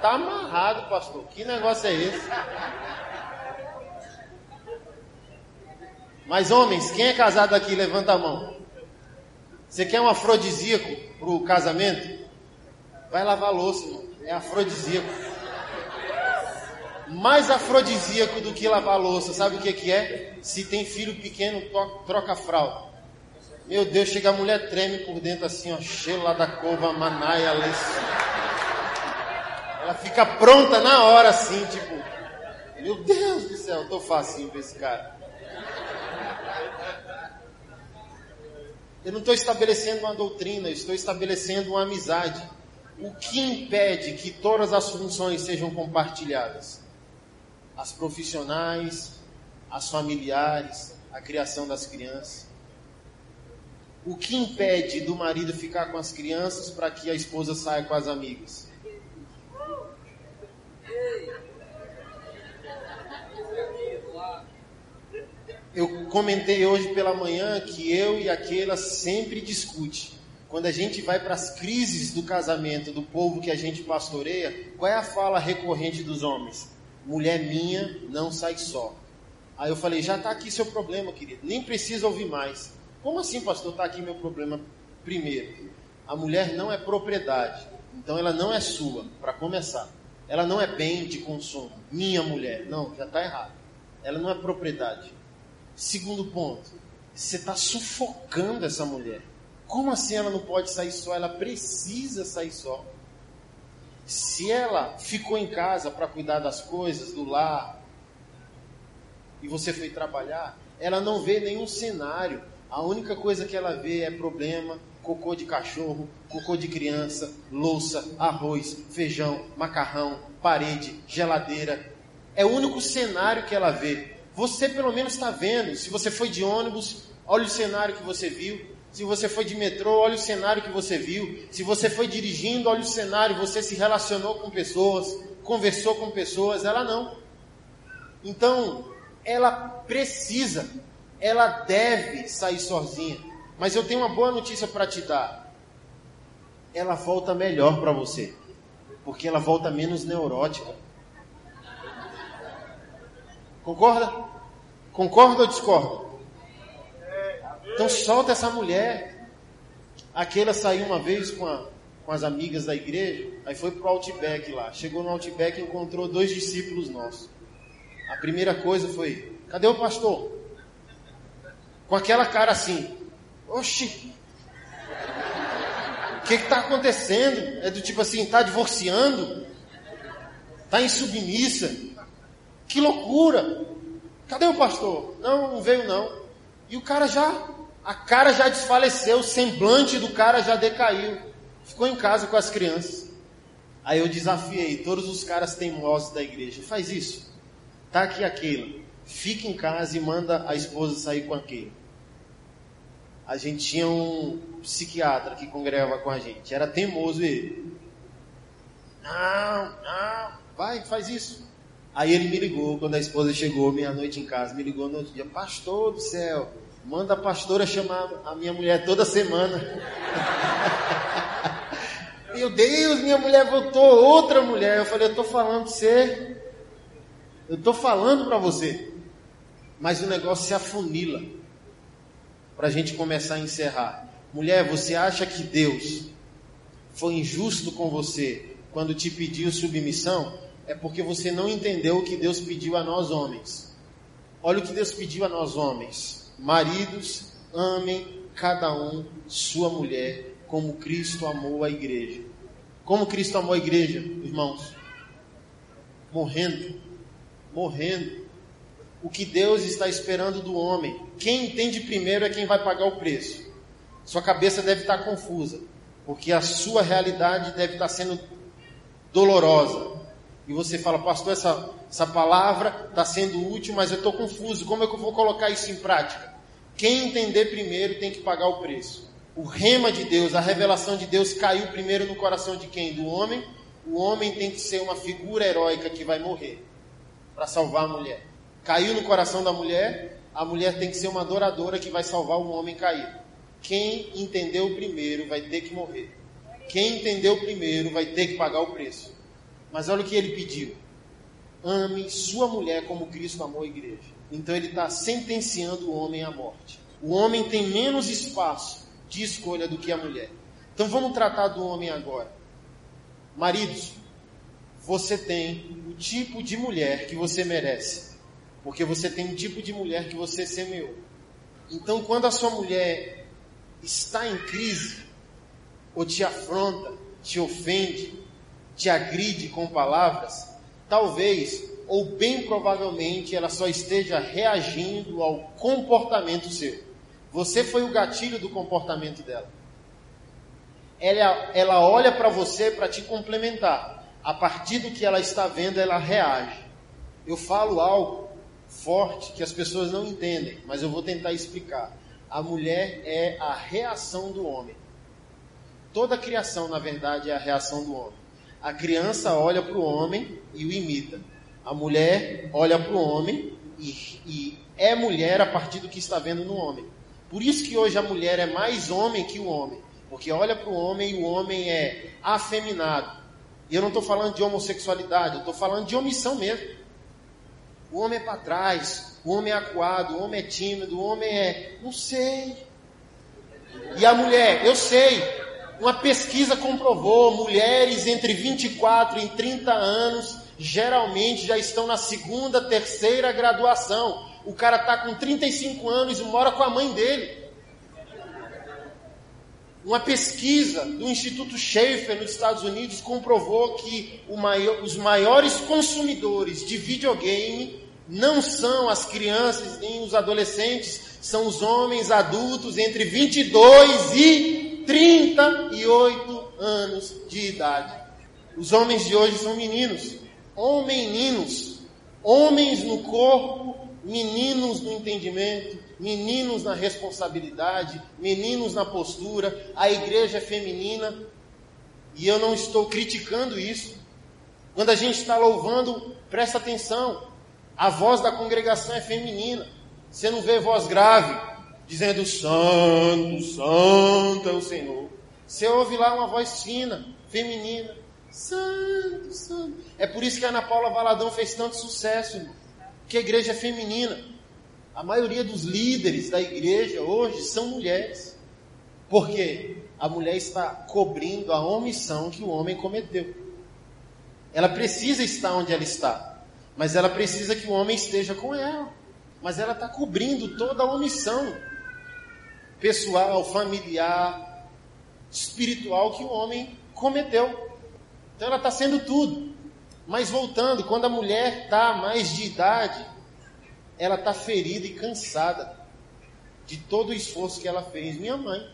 Tá amarrado, pastor. Que negócio é esse? Mas homens, quem é casado aqui, levanta a mão. Você quer um afrodisíaco para o casamento? Vai lavar louça, irmão. é afrodisíaco. Mais afrodisíaco do que lavar louça, sabe o que, que é? Se tem filho pequeno, troca a fralda. Meu Deus, chega a mulher treme por dentro assim, ó, cheio lá da cova, manaia, lenço. Ela fica pronta na hora assim, tipo, meu Deus do céu, tô facinho pra esse cara. Eu não estou estabelecendo uma doutrina, eu estou estabelecendo uma amizade. O que impede que todas as funções sejam compartilhadas? As profissionais, as familiares, a criação das crianças. O que impede do marido ficar com as crianças para que a esposa saia com as amigas? Eu comentei hoje pela manhã que eu e aquela sempre discute. Quando a gente vai para as crises do casamento do povo que a gente pastoreia, qual é a fala recorrente dos homens? Mulher minha não sai só. Aí eu falei, já está aqui seu problema, querido. Nem precisa ouvir mais. Como assim, pastor? Está aqui meu problema primeiro. A mulher não é propriedade. Então ela não é sua, para começar. Ela não é bem de consumo. Minha mulher. Não, já está errado. Ela não é propriedade. Segundo ponto, você está sufocando essa mulher. Como assim ela não pode sair só? Ela precisa sair só. Se ela ficou em casa para cuidar das coisas, do lar, e você foi trabalhar, ela não vê nenhum cenário. A única coisa que ela vê é problema, cocô de cachorro, cocô de criança, louça, arroz, feijão, macarrão, parede, geladeira. É o único cenário que ela vê. Você pelo menos está vendo. Se você foi de ônibus, olha o cenário que você viu. Se você foi de metrô, olha o cenário que você viu. Se você foi dirigindo, olha o cenário. Você se relacionou com pessoas, conversou com pessoas. Ela não. Então, ela precisa, ela deve sair sozinha. Mas eu tenho uma boa notícia para te dar. Ela volta melhor para você, porque ela volta menos neurótica. Concorda? Concorda ou discorda? Então solta essa mulher. Aquela saiu uma vez com, a, com as amigas da igreja, aí foi pro Outback lá. Chegou no Outback e encontrou dois discípulos nossos. A primeira coisa foi: cadê o pastor? Com aquela cara assim: oxi, o que está acontecendo? É do tipo assim: está divorciando? Está insubmissa? Que loucura! Cadê o pastor? Não, não veio não. E o cara já A cara já desfaleceu, o semblante do cara já decaiu. Ficou em casa com as crianças. Aí eu desafiei todos os caras teimosos da igreja. Faz isso. Tá aqui aquele. Fica em casa e manda a esposa sair com aquele. A gente tinha um psiquiatra que congregava com a gente. Era teimoso ele. Não, não, vai, faz isso. Aí ele me ligou quando a esposa chegou meia-noite em casa. Me ligou no outro dia. Pastor do céu, manda a pastora chamar a minha mulher toda semana. Meu Deus, minha mulher voltou, outra mulher. Eu falei, eu estou falando para você. Eu estou falando para você. Mas o negócio se afunila. Para a gente começar a encerrar. Mulher, você acha que Deus foi injusto com você quando te pediu submissão? É porque você não entendeu o que Deus pediu a nós homens. Olha o que Deus pediu a nós homens. Maridos, amem cada um sua mulher como Cristo amou a igreja. Como Cristo amou a igreja, irmãos? Morrendo. Morrendo. O que Deus está esperando do homem. Quem entende primeiro é quem vai pagar o preço. Sua cabeça deve estar confusa, porque a sua realidade deve estar sendo dolorosa. E você fala, pastor, essa, essa palavra está sendo útil, mas eu estou confuso. Como é que eu vou colocar isso em prática? Quem entender primeiro tem que pagar o preço o rema de Deus, a revelação de Deus caiu primeiro no coração de quem? Do homem. O homem tem que ser uma figura heróica que vai morrer para salvar a mulher. Caiu no coração da mulher, a mulher tem que ser uma adoradora que vai salvar o homem caído. Quem entendeu primeiro vai ter que morrer. Quem entendeu primeiro vai ter que pagar o preço. Mas olha o que ele pediu: ame sua mulher como Cristo amou a igreja. Então ele está sentenciando o homem à morte. O homem tem menos espaço de escolha do que a mulher. Então vamos tratar do homem agora. Maridos, você tem o tipo de mulher que você merece, porque você tem o tipo de mulher que você semeou. Então, quando a sua mulher está em crise, ou te afronta, te ofende, te agride com palavras, talvez, ou bem provavelmente, ela só esteja reagindo ao comportamento seu. Você foi o gatilho do comportamento dela. Ela, ela olha para você para te complementar. A partir do que ela está vendo, ela reage. Eu falo algo forte que as pessoas não entendem, mas eu vou tentar explicar. A mulher é a reação do homem. Toda criação, na verdade, é a reação do homem. A criança olha para o homem e o imita. A mulher olha para o homem e, e é mulher a partir do que está vendo no homem. Por isso que hoje a mulher é mais homem que o homem. Porque olha para o homem e o homem é afeminado. E eu não estou falando de homossexualidade, eu estou falando de omissão mesmo. O homem é para trás, o homem é acuado, o homem é tímido, o homem é. Não sei. E a mulher, eu sei. Uma pesquisa comprovou: mulheres entre 24 e 30 anos geralmente já estão na segunda, terceira graduação. O cara está com 35 anos e mora com a mãe dele. Uma pesquisa do Instituto Schaefer nos Estados Unidos comprovou que maior, os maiores consumidores de videogame não são as crianças nem os adolescentes, são os homens adultos entre 22 e 38 anos de idade. Os homens de hoje são meninos, homeninos, homens no corpo meninos no entendimento, meninos na responsabilidade, meninos na postura. A igreja é feminina e eu não estou criticando isso. Quando a gente está louvando, presta atenção, a voz da congregação é feminina. Você não vê voz grave dizendo santo, santo é o Senhor. Você ouve lá uma voz fina, feminina. Santo, santo. É por isso que a Ana Paula Valadão fez tanto sucesso, irmão que a igreja é feminina. A maioria dos líderes da igreja hoje são mulheres. Por quê? A mulher está cobrindo a omissão que o homem cometeu. Ela precisa estar onde ela está, mas ela precisa que o homem esteja com ela. Mas ela está cobrindo toda a omissão pessoal, familiar, espiritual que o homem cometeu. Então ela está sendo tudo. Mas voltando, quando a mulher está mais de idade, ela está ferida e cansada. de todo o esforço que ela fez. Minha mãe,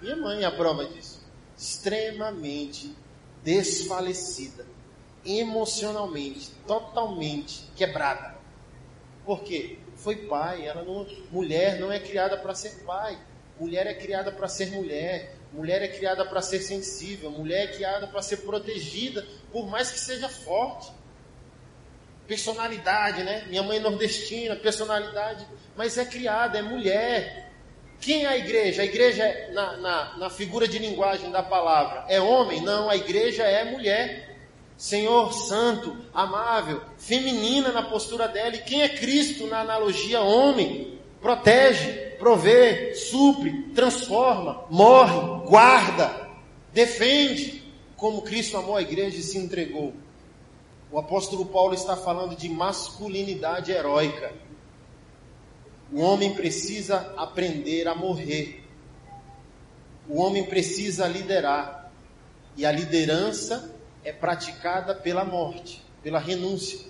minha mãe é a prova disso. Extremamente desfalecida, emocionalmente, totalmente quebrada. Por quê? Foi pai, ela não, mulher não é criada para ser pai. Mulher é criada para ser mulher. Mulher é criada para ser sensível. Mulher é criada para ser protegida, por mais que seja forte. Personalidade, né? Minha mãe é nordestina, personalidade. Mas é criada, é mulher. Quem é a igreja? A igreja, é, na, na, na figura de linguagem da palavra, é homem? Não, a igreja é mulher. Senhor santo, amável, feminina na postura dela. E quem é Cristo na analogia homem? Protege, provê, supre, transforma, morre, guarda, defende, como Cristo amou a igreja e se entregou. O apóstolo Paulo está falando de masculinidade heróica. O homem precisa aprender a morrer. O homem precisa liderar. E a liderança é praticada pela morte, pela renúncia.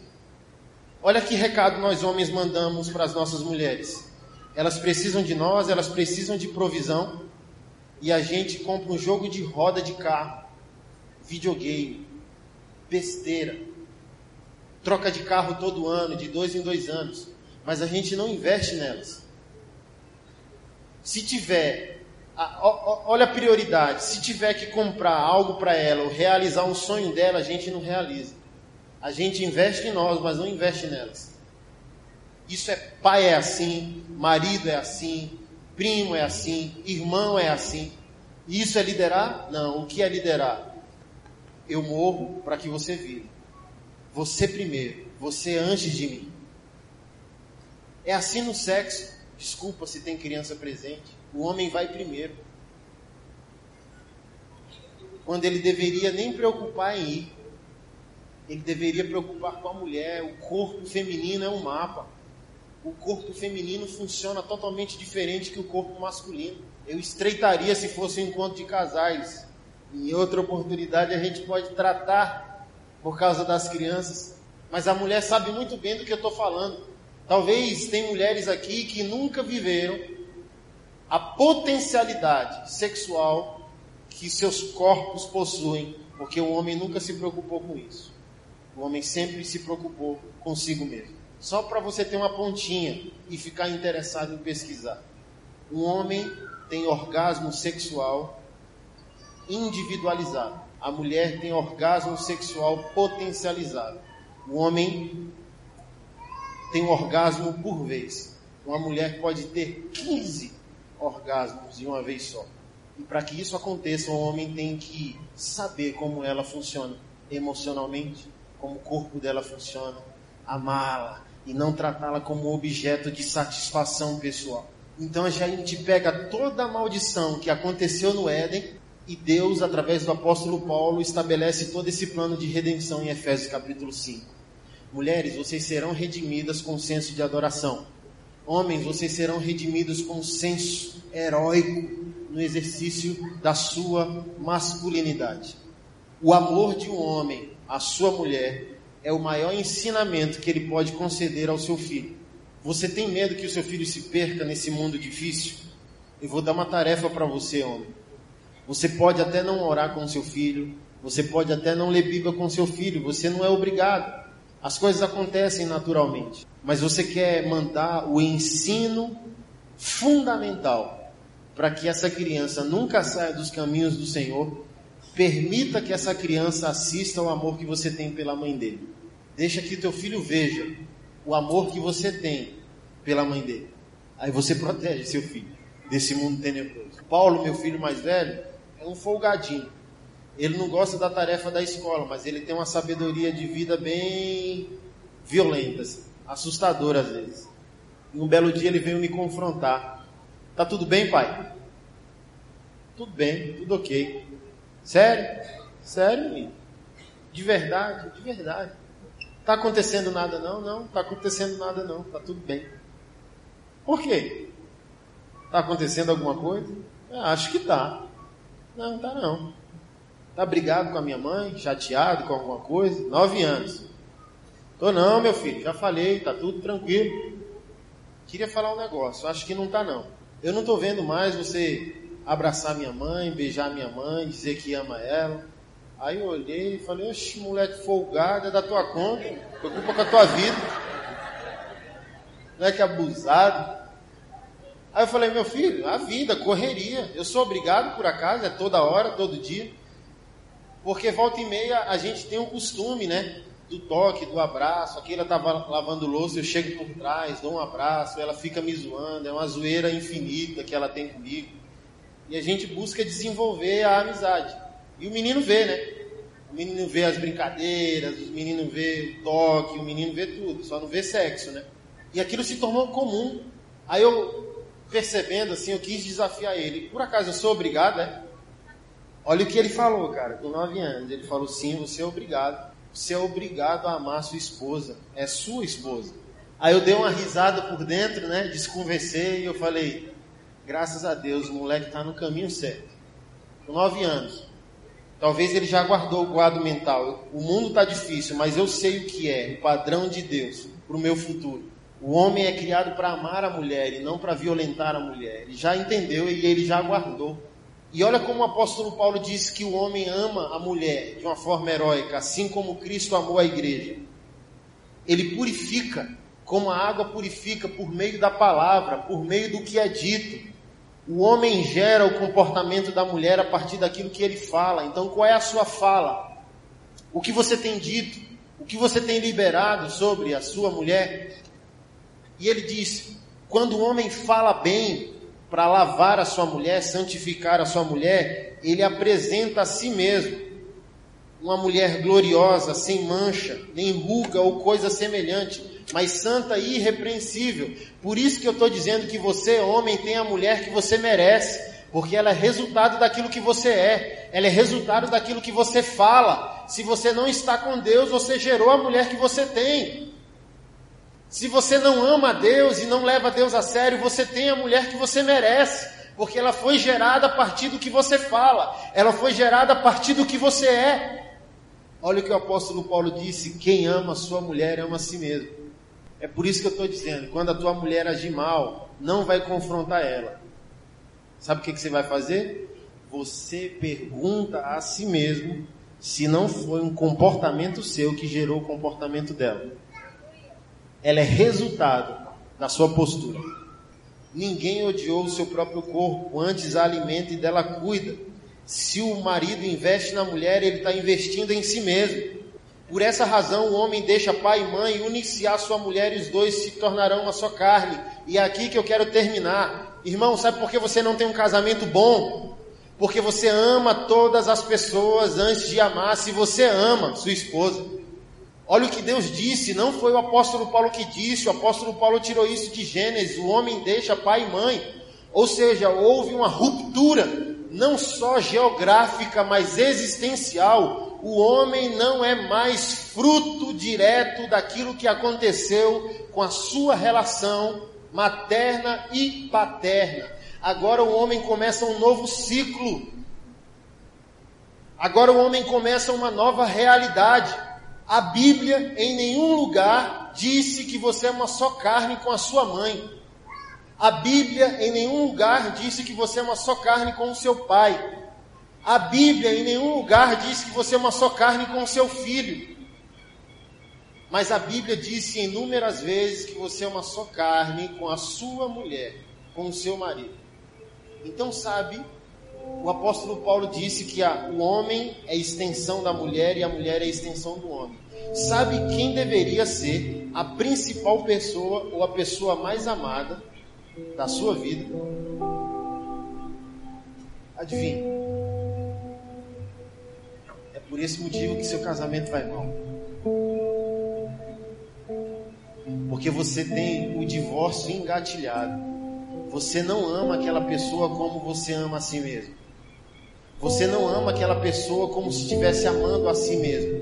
Olha que recado nós homens mandamos para as nossas mulheres. Elas precisam de nós, elas precisam de provisão. E a gente compra um jogo de roda de carro, videogame, besteira. Troca de carro todo ano, de dois em dois anos. Mas a gente não investe nelas. Se tiver, olha a prioridade. Se tiver que comprar algo para ela ou realizar um sonho dela, a gente não realiza. A gente investe em nós, mas não investe nelas. Isso é pai é assim, marido é assim, primo é assim, irmão é assim. Isso é liderar? Não. O que é liderar? Eu morro para que você viva. Você primeiro, você antes de mim. É assim no sexo. Desculpa se tem criança presente. O homem vai primeiro. Quando ele deveria nem preocupar em ir. Ele deveria preocupar com a mulher. O corpo feminino é um mapa o corpo feminino funciona totalmente diferente que o corpo masculino. Eu estreitaria se fosse um encontro de casais. Em outra oportunidade a gente pode tratar por causa das crianças. Mas a mulher sabe muito bem do que eu estou falando. Talvez tem mulheres aqui que nunca viveram a potencialidade sexual que seus corpos possuem, porque o homem nunca se preocupou com isso. O homem sempre se preocupou consigo mesmo. Só para você ter uma pontinha e ficar interessado em pesquisar. Um homem tem orgasmo sexual individualizado. A mulher tem orgasmo sexual potencializado. O homem tem um orgasmo por vez. Uma mulher pode ter 15 orgasmos de uma vez só. E para que isso aconteça, o homem tem que saber como ela funciona emocionalmente, como o corpo dela funciona, amá-la, e não tratá-la como objeto de satisfação pessoal. Então a gente pega toda a maldição que aconteceu no Éden e Deus, através do apóstolo Paulo, estabelece todo esse plano de redenção em Efésios capítulo 5. Mulheres, vocês serão redimidas com senso de adoração. Homens, vocês serão redimidos com senso heróico no exercício da sua masculinidade. O amor de um homem à sua mulher é o maior ensinamento que ele pode conceder ao seu filho. Você tem medo que o seu filho se perca nesse mundo difícil? Eu vou dar uma tarefa para você, homem. Você pode até não orar com seu filho, você pode até não ler Bíblia com seu filho, você não é obrigado. As coisas acontecem naturalmente. Mas você quer mandar o ensino fundamental para que essa criança nunca saia dos caminhos do Senhor Permita que essa criança assista ao amor que você tem pela mãe dele. Deixa que teu filho veja o amor que você tem pela mãe dele. Aí você protege seu filho desse mundo tenebroso. Paulo, meu filho mais velho, é um folgadinho. Ele não gosta da tarefa da escola, mas ele tem uma sabedoria de vida bem violenta, assim, assustadora às vezes. E um belo dia ele veio me confrontar. Tá tudo bem, pai? Tudo bem, tudo ok. Sério? Sério, menino? De verdade? De verdade. Tá acontecendo nada não? Não, tá acontecendo nada não. Tá tudo bem. Por quê? Tá acontecendo alguma coisa? Acho que tá. Não, tá não. Tá brigado com a minha mãe? Chateado com alguma coisa? Nove anos. Tô não, meu filho. Já falei. Tá tudo tranquilo. Queria falar um negócio. Acho que não tá não. Eu não estou vendo mais você abraçar minha mãe, beijar minha mãe, dizer que ama ela. Aí eu olhei e falei, oxe, moleque folgado, é da tua conta, preocupa com a tua vida. Moleque abusado. Aí eu falei, meu filho, a vida, correria. Eu sou obrigado por acaso, é toda hora, todo dia. Porque volta e meia a gente tem um costume, né? Do toque, do abraço. Aqui ela estava lavando louça, eu chego por trás, dou um abraço, ela fica me zoando. É uma zoeira infinita que ela tem comigo. E a gente busca desenvolver a amizade. E o menino vê, né? O menino vê as brincadeiras, o menino vê o toque, o menino vê tudo, só não vê sexo, né? E aquilo se tornou comum. Aí eu, percebendo assim, eu quis desafiar ele. Por acaso eu sou obrigado, né? Olha o que ele falou, cara, com nove anos. Ele falou: sim, você é obrigado. Você é obrigado a amar sua esposa. É sua esposa. Aí eu dei uma risada por dentro, né? Desconversei e eu falei: graças a Deus, o moleque está no caminho certo. Com nove anos. Talvez ele já guardou o quadro mental. O mundo está difícil, mas eu sei o que é o padrão de Deus para o meu futuro. O homem é criado para amar a mulher e não para violentar a mulher. Ele já entendeu e ele já guardou. E olha como o apóstolo Paulo diz que o homem ama a mulher de uma forma heróica, assim como Cristo amou a igreja. Ele purifica, como a água purifica por meio da palavra, por meio do que é dito. O homem gera o comportamento da mulher a partir daquilo que ele fala. Então, qual é a sua fala? O que você tem dito? O que você tem liberado sobre a sua mulher? E ele diz: quando o homem fala bem para lavar a sua mulher, santificar a sua mulher, ele apresenta a si mesmo uma mulher gloriosa, sem mancha, nem ruga ou coisa semelhante, mas santa e irrepreensível. Por isso que eu estou dizendo que você, homem, tem a mulher que você merece, porque ela é resultado daquilo que você é, ela é resultado daquilo que você fala. Se você não está com Deus, você gerou a mulher que você tem. Se você não ama Deus e não leva Deus a sério, você tem a mulher que você merece, porque ela foi gerada a partir do que você fala, ela foi gerada a partir do que você é. Olha o que o apóstolo Paulo disse: quem ama sua mulher ama a si mesmo. É por isso que eu estou dizendo: quando a tua mulher agir mal, não vai confrontar ela. Sabe o que, que você vai fazer? Você pergunta a si mesmo se não foi um comportamento seu que gerou o comportamento dela. Ela é resultado da sua postura. Ninguém odiou o seu próprio corpo, antes a alimenta e dela cuida. Se o marido investe na mulher, ele está investindo em si mesmo. Por essa razão, o homem deixa pai e mãe, une-se à sua mulher e os dois se tornarão uma só carne. E é aqui que eu quero terminar. Irmão, sabe por que você não tem um casamento bom? Porque você ama todas as pessoas antes de amar, se você ama sua esposa. Olha o que Deus disse, não foi o apóstolo Paulo que disse, o apóstolo Paulo tirou isso de Gênesis: o homem deixa pai e mãe. Ou seja, houve uma ruptura não só geográfica, mas existencial. O homem não é mais fruto direto daquilo que aconteceu com a sua relação materna e paterna. Agora o homem começa um novo ciclo. Agora o homem começa uma nova realidade. A Bíblia em nenhum lugar disse que você é uma só carne com a sua mãe. A Bíblia em nenhum lugar disse que você é uma só carne com o seu pai. A Bíblia em nenhum lugar disse que você é uma só carne com o seu filho. Mas a Bíblia disse inúmeras vezes que você é uma só carne com a sua mulher, com o seu marido. Então, sabe, o apóstolo Paulo disse que a, o homem é extensão da mulher e a mulher é extensão do homem. Sabe quem deveria ser a principal pessoa ou a pessoa mais amada da sua vida. Adivinhe. Por esse motivo que seu casamento vai mal. Porque você tem o divórcio engatilhado. Você não ama aquela pessoa como você ama a si mesmo. Você não ama aquela pessoa como se estivesse amando a si mesmo.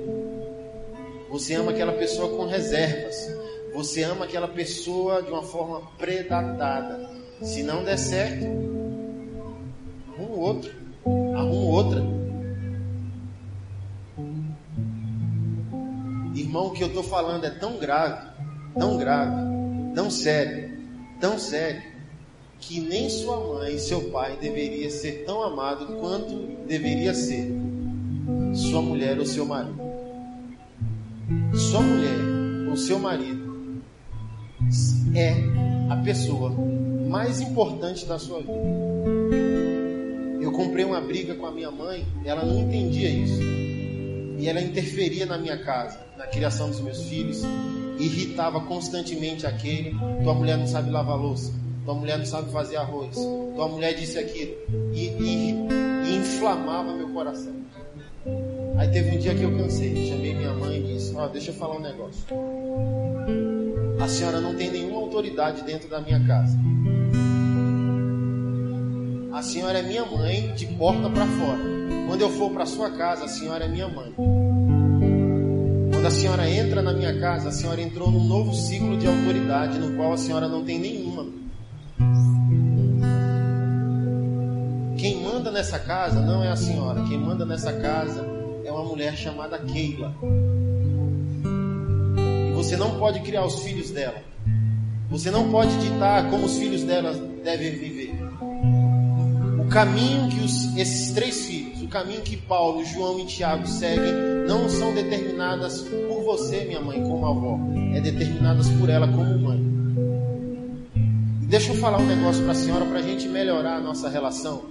Você ama aquela pessoa com reservas. Você ama aquela pessoa de uma forma predatada. Se não der certo, arruma outro, arruma outra. Irmão, o que eu estou falando é tão grave, tão grave, tão sério, tão sério, que nem sua mãe e seu pai deveria ser tão amado quanto deveria ser sua mulher ou seu marido. Sua mulher ou seu marido é a pessoa mais importante da sua vida. Eu comprei uma briga com a minha mãe, ela não entendia isso. E ela interferia na minha casa, na criação dos meus filhos, irritava constantemente aquele. Tua mulher não sabe lavar louça, tua mulher não sabe fazer arroz, tua mulher disse aquilo. E, e, e inflamava meu coração. Aí teve um dia que eu cansei, chamei minha mãe e disse: Ó, oh, deixa eu falar um negócio. A senhora não tem nenhuma autoridade dentro da minha casa. A senhora é minha mãe de porta para fora. Quando eu for para sua casa, a senhora é minha mãe. Quando a senhora entra na minha casa, a senhora entrou num novo ciclo de autoridade no qual a senhora não tem nenhuma. Quem manda nessa casa não é a senhora, quem manda nessa casa é uma mulher chamada Keila. E você não pode criar os filhos dela. Você não pode ditar como os filhos dela devem viver caminho que os, esses três filhos, o caminho que Paulo, João e Tiago seguem, não são determinadas por você, minha mãe, como avó, é determinadas por ela como mãe. E deixa eu falar um negócio para a senhora para a gente melhorar a nossa relação.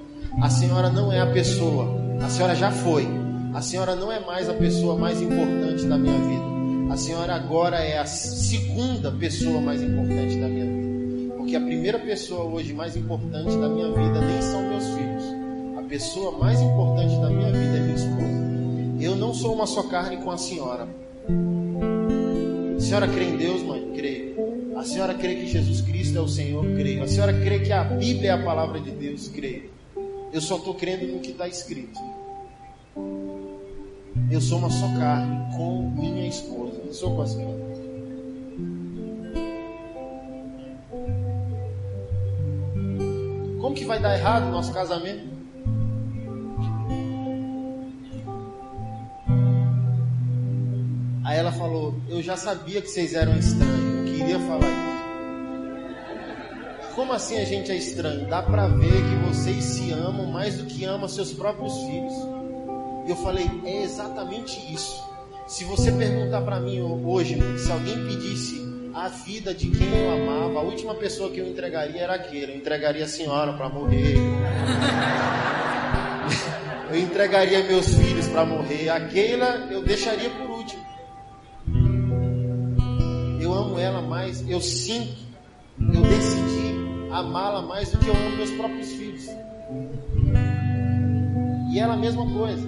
A senhora não é a pessoa, a senhora já foi. A senhora não é mais a pessoa mais importante da minha vida. A senhora agora é a segunda pessoa mais importante da minha vida. Porque a primeira pessoa hoje mais importante da minha vida nem são meus filhos. A pessoa mais importante da minha vida é minha esposa. Eu não sou uma só carne com a senhora. A senhora crê em Deus, mãe? Creio. A senhora crê que Jesus Cristo é o Senhor? Creio. A senhora crê que a Bíblia é a palavra de Deus? Creio. Eu só estou crendo no que está escrito. Eu sou uma só carne com minha esposa. Não sou com a senhora. Como que vai dar errado o nosso casamento? Aí ela falou: Eu já sabia que vocês eram estranhos, eu queria falar isso. Como assim a gente é estranho? Dá pra ver que vocês se amam mais do que amam seus próprios filhos. E eu falei: É exatamente isso. Se você perguntar para mim hoje, se alguém pedisse a vida de quem eu amava, a última pessoa que eu entregaria era aquele. Eu entregaria a senhora para morrer. Eu entregaria meus filhos para morrer. Aquela eu deixaria por último. Eu amo ela mais, eu sinto, eu decidi amá-la mais do que eu amo meus próprios filhos. E ela a mesma coisa.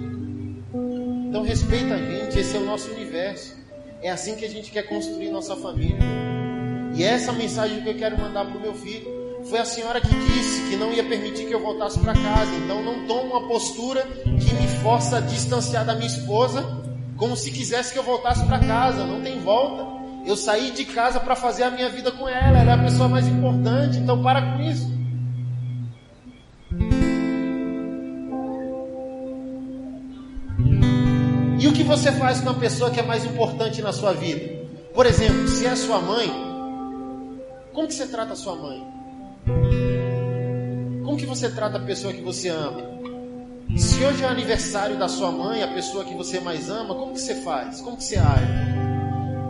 Então respeita a gente, esse é o nosso universo. É assim que a gente quer construir nossa família. E essa mensagem que eu quero mandar para o meu filho. Foi a senhora que disse que não ia permitir que eu voltasse para casa. Então não toma uma postura que me força a distanciar da minha esposa, como se quisesse que eu voltasse para casa. Não tem volta. Eu saí de casa para fazer a minha vida com ela. Ela é a pessoa mais importante. Então para com isso. Que você faz com a pessoa que é mais importante na sua vida? Por exemplo, se é sua mãe, como que você trata a sua mãe? Como que você trata a pessoa que você ama? Se hoje é aniversário da sua mãe, a pessoa que você mais ama, como que você faz? Como que você age?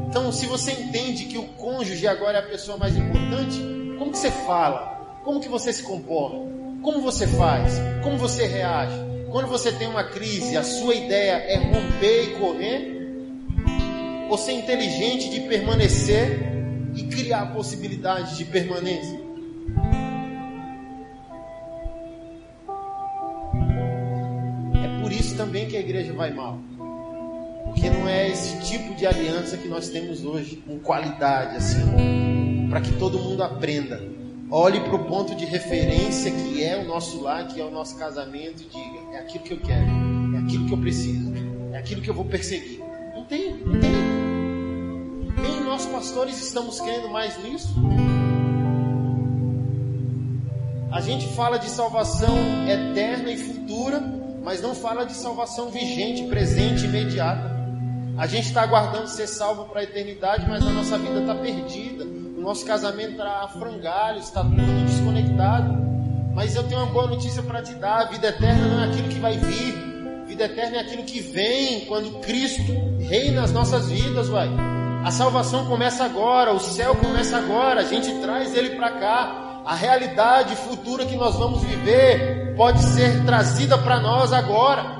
Então, se você entende que o cônjuge agora é a pessoa mais importante, como que você fala? Como que você se comporta? Como você faz? Como você reage? Quando você tem uma crise, a sua ideia é romper e correr? Ou ser inteligente de permanecer e criar possibilidades de permanência? É por isso também que a igreja vai mal. Porque não é esse tipo de aliança que nós temos hoje, com qualidade, assim, para que todo mundo aprenda. Olhe para o ponto de referência que é o nosso lar, que é o nosso casamento e diga: é aquilo que eu quero, é aquilo que eu preciso, é aquilo que eu vou perseguir. Não tem, não tem. Nem nós pastores estamos querendo mais nisso. A gente fala de salvação eterna e futura, mas não fala de salvação vigente, presente, imediata. A gente está aguardando ser salvo para a eternidade, mas a nossa vida está perdida. O nosso casamento está a frangalhos, está tudo desconectado. Mas eu tenho uma boa notícia para te dar: a vida eterna não é aquilo que vai vir, a vida eterna é aquilo que vem quando Cristo reina nas nossas vidas, vai. A salvação começa agora, o céu começa agora, a gente traz ele para cá. A realidade futura que nós vamos viver pode ser trazida para nós agora.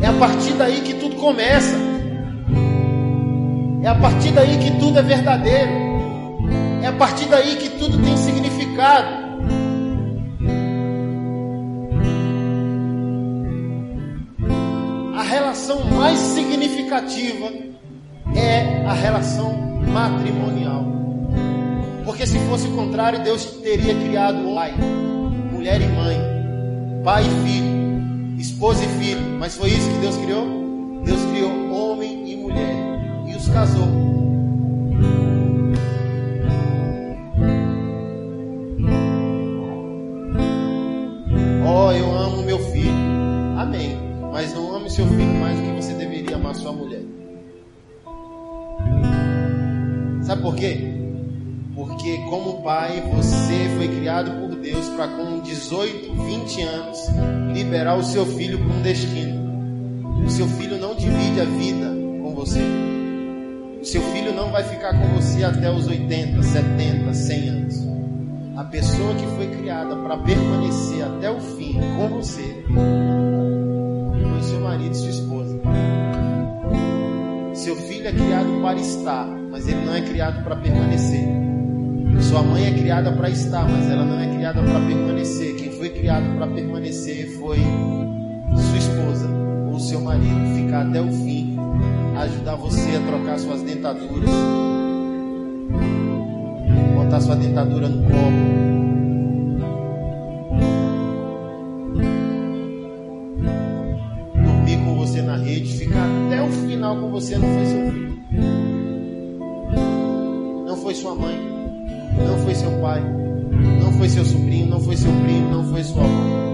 É a partir daí que tudo começa. É a partir daí que tudo é verdadeiro. É a partir daí que tudo tem significado. relação mais significativa é a relação matrimonial. Porque se fosse o contrário, Deus teria criado pai, mulher e mãe, pai e filho, esposa e filho. Mas foi isso que Deus criou? Deus criou homem e mulher e os casou. Oh, eu amo meu filho. Amém. Mas não ame seu filho mais do que você deveria amar sua mulher. Sabe por quê? Porque como pai, você foi criado por Deus para com 18, 20 anos liberar o seu filho para um destino. O seu filho não divide a vida com você. O seu filho não vai ficar com você até os 80, 70, 100 anos. A pessoa que foi criada para permanecer até o fim com você seu marido e sua esposa. Seu filho é criado para estar, mas ele não é criado para permanecer. Sua mãe é criada para estar, mas ela não é criada para permanecer. Quem foi criado para permanecer foi sua esposa ou seu marido. Ficar até o fim, ajudar você a trocar suas dentaduras, botar sua dentadura no copo você. Não foi seu filho, não foi sua mãe, não foi seu pai, não foi seu sobrinho, não foi seu primo, não foi sua avó.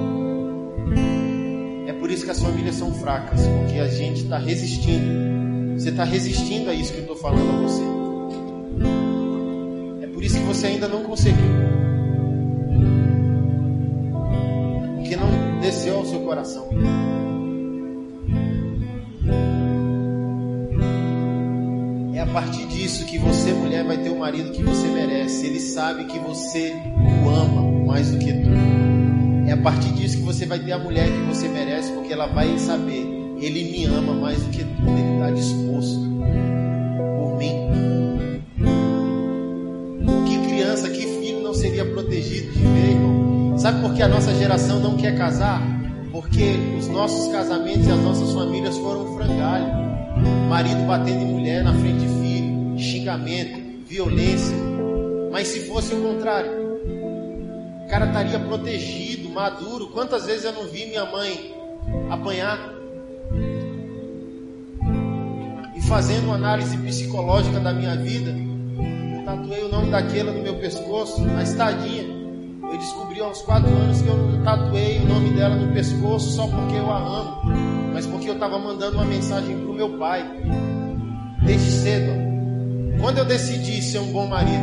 É por isso que as famílias são fracas, porque a gente está resistindo. Você está resistindo a isso que eu estou falando a você. É por isso que você ainda não conseguiu. Porque não desceu ao seu coração. Partir disso que você, mulher, vai ter o marido que você merece. Ele sabe que você o ama mais do que tudo. É a partir disso que você vai ter a mulher que você merece, porque ela vai saber, ele me ama mais do que tudo, ele está disposto por mim. Que criança, que filho não seria protegido de ver, irmão? Sabe por que a nossa geração não quer casar? Porque os nossos casamentos e as nossas famílias foram frangalho. Marido batendo em mulher na frente de xingamento, violência. Mas se fosse o contrário, o cara estaria protegido, maduro. Quantas vezes eu não vi minha mãe apanhar? E fazendo uma análise psicológica da minha vida, tatuei o nome daquela no meu pescoço, mas tadinha. Eu descobri aos quatro anos que eu não tatuei o nome dela no pescoço só porque eu a amo, mas porque eu estava mandando uma mensagem para o meu pai, desde cedo. Quando eu decidi ser um bom marido,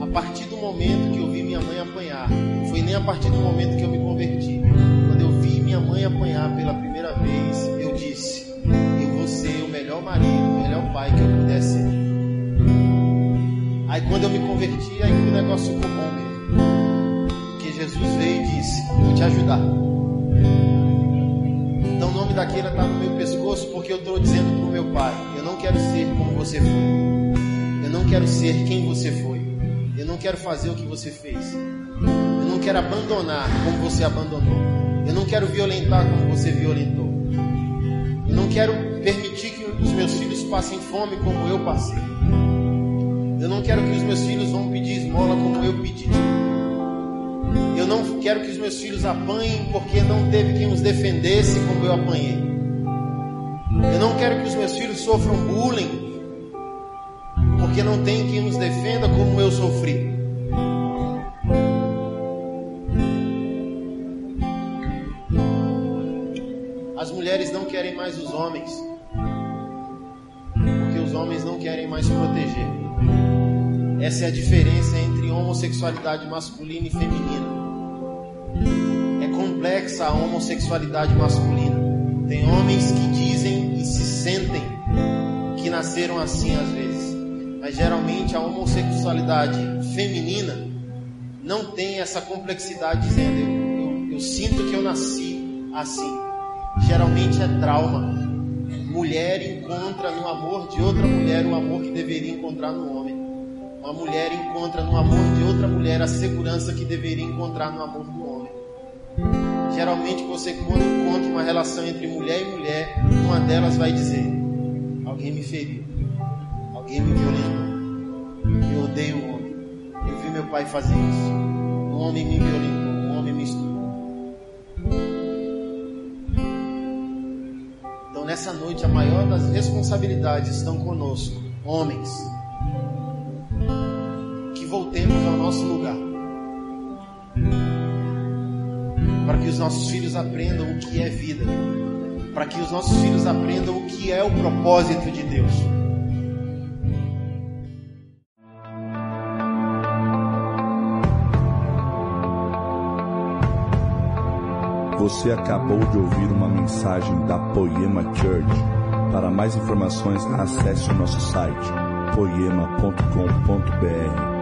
a partir do momento que eu vi minha mãe apanhar, foi nem a partir do momento que eu me converti. Quando eu vi minha mãe apanhar pela primeira vez, eu disse: Eu vou ser o melhor marido, o melhor pai que eu pudesse ser. Aí quando eu me converti, aí o negócio ficou bom mesmo. Porque Jesus veio e disse: Vou te ajudar. Então o nome daquela está no meu pescoço porque eu estou dizendo para o meu pai: eu não quero ser como você foi. Eu não quero ser quem você foi. Eu não quero fazer o que você fez. Eu não quero abandonar como você abandonou. Eu não quero violentar como você violentou. Eu não quero permitir que os meus filhos passem fome como eu passei. Eu não quero que os meus filhos vão pedir esmola como eu pedi. Eu não quero que os meus filhos apanhem porque não teve quem os defendesse como eu apanhei. Eu não quero que os meus filhos sofram bullying porque não tem quem os defenda como eu sofri. As mulheres não querem mais os homens, porque os homens não querem mais proteger. Essa é a diferença entre homossexualidade masculina e feminina. É complexa a homossexualidade masculina. Tem homens que dizem e se sentem que nasceram assim às vezes, mas geralmente a homossexualidade feminina não tem essa complexidade dizendo eu, eu, eu sinto que eu nasci assim. Geralmente é trauma. Mulher encontra no amor de outra mulher o amor que deveria encontrar no homem. Uma mulher encontra no amor de outra mulher a segurança que deveria encontrar no amor do. Geralmente você quando encontra uma relação entre mulher e mulher, uma delas vai dizer: alguém me feriu, alguém me violentou, eu odeio o homem. Eu vi meu pai fazer isso. Um homem me violentou, um homem me estuprou. Então nessa noite a maior das responsabilidades estão conosco, homens voltemos ao nosso lugar. Para que os nossos filhos aprendam o que é vida. Para que os nossos filhos aprendam o que é o propósito de Deus. Você acabou de ouvir uma mensagem da Poema Church. Para mais informações, acesse o nosso site poema.com.br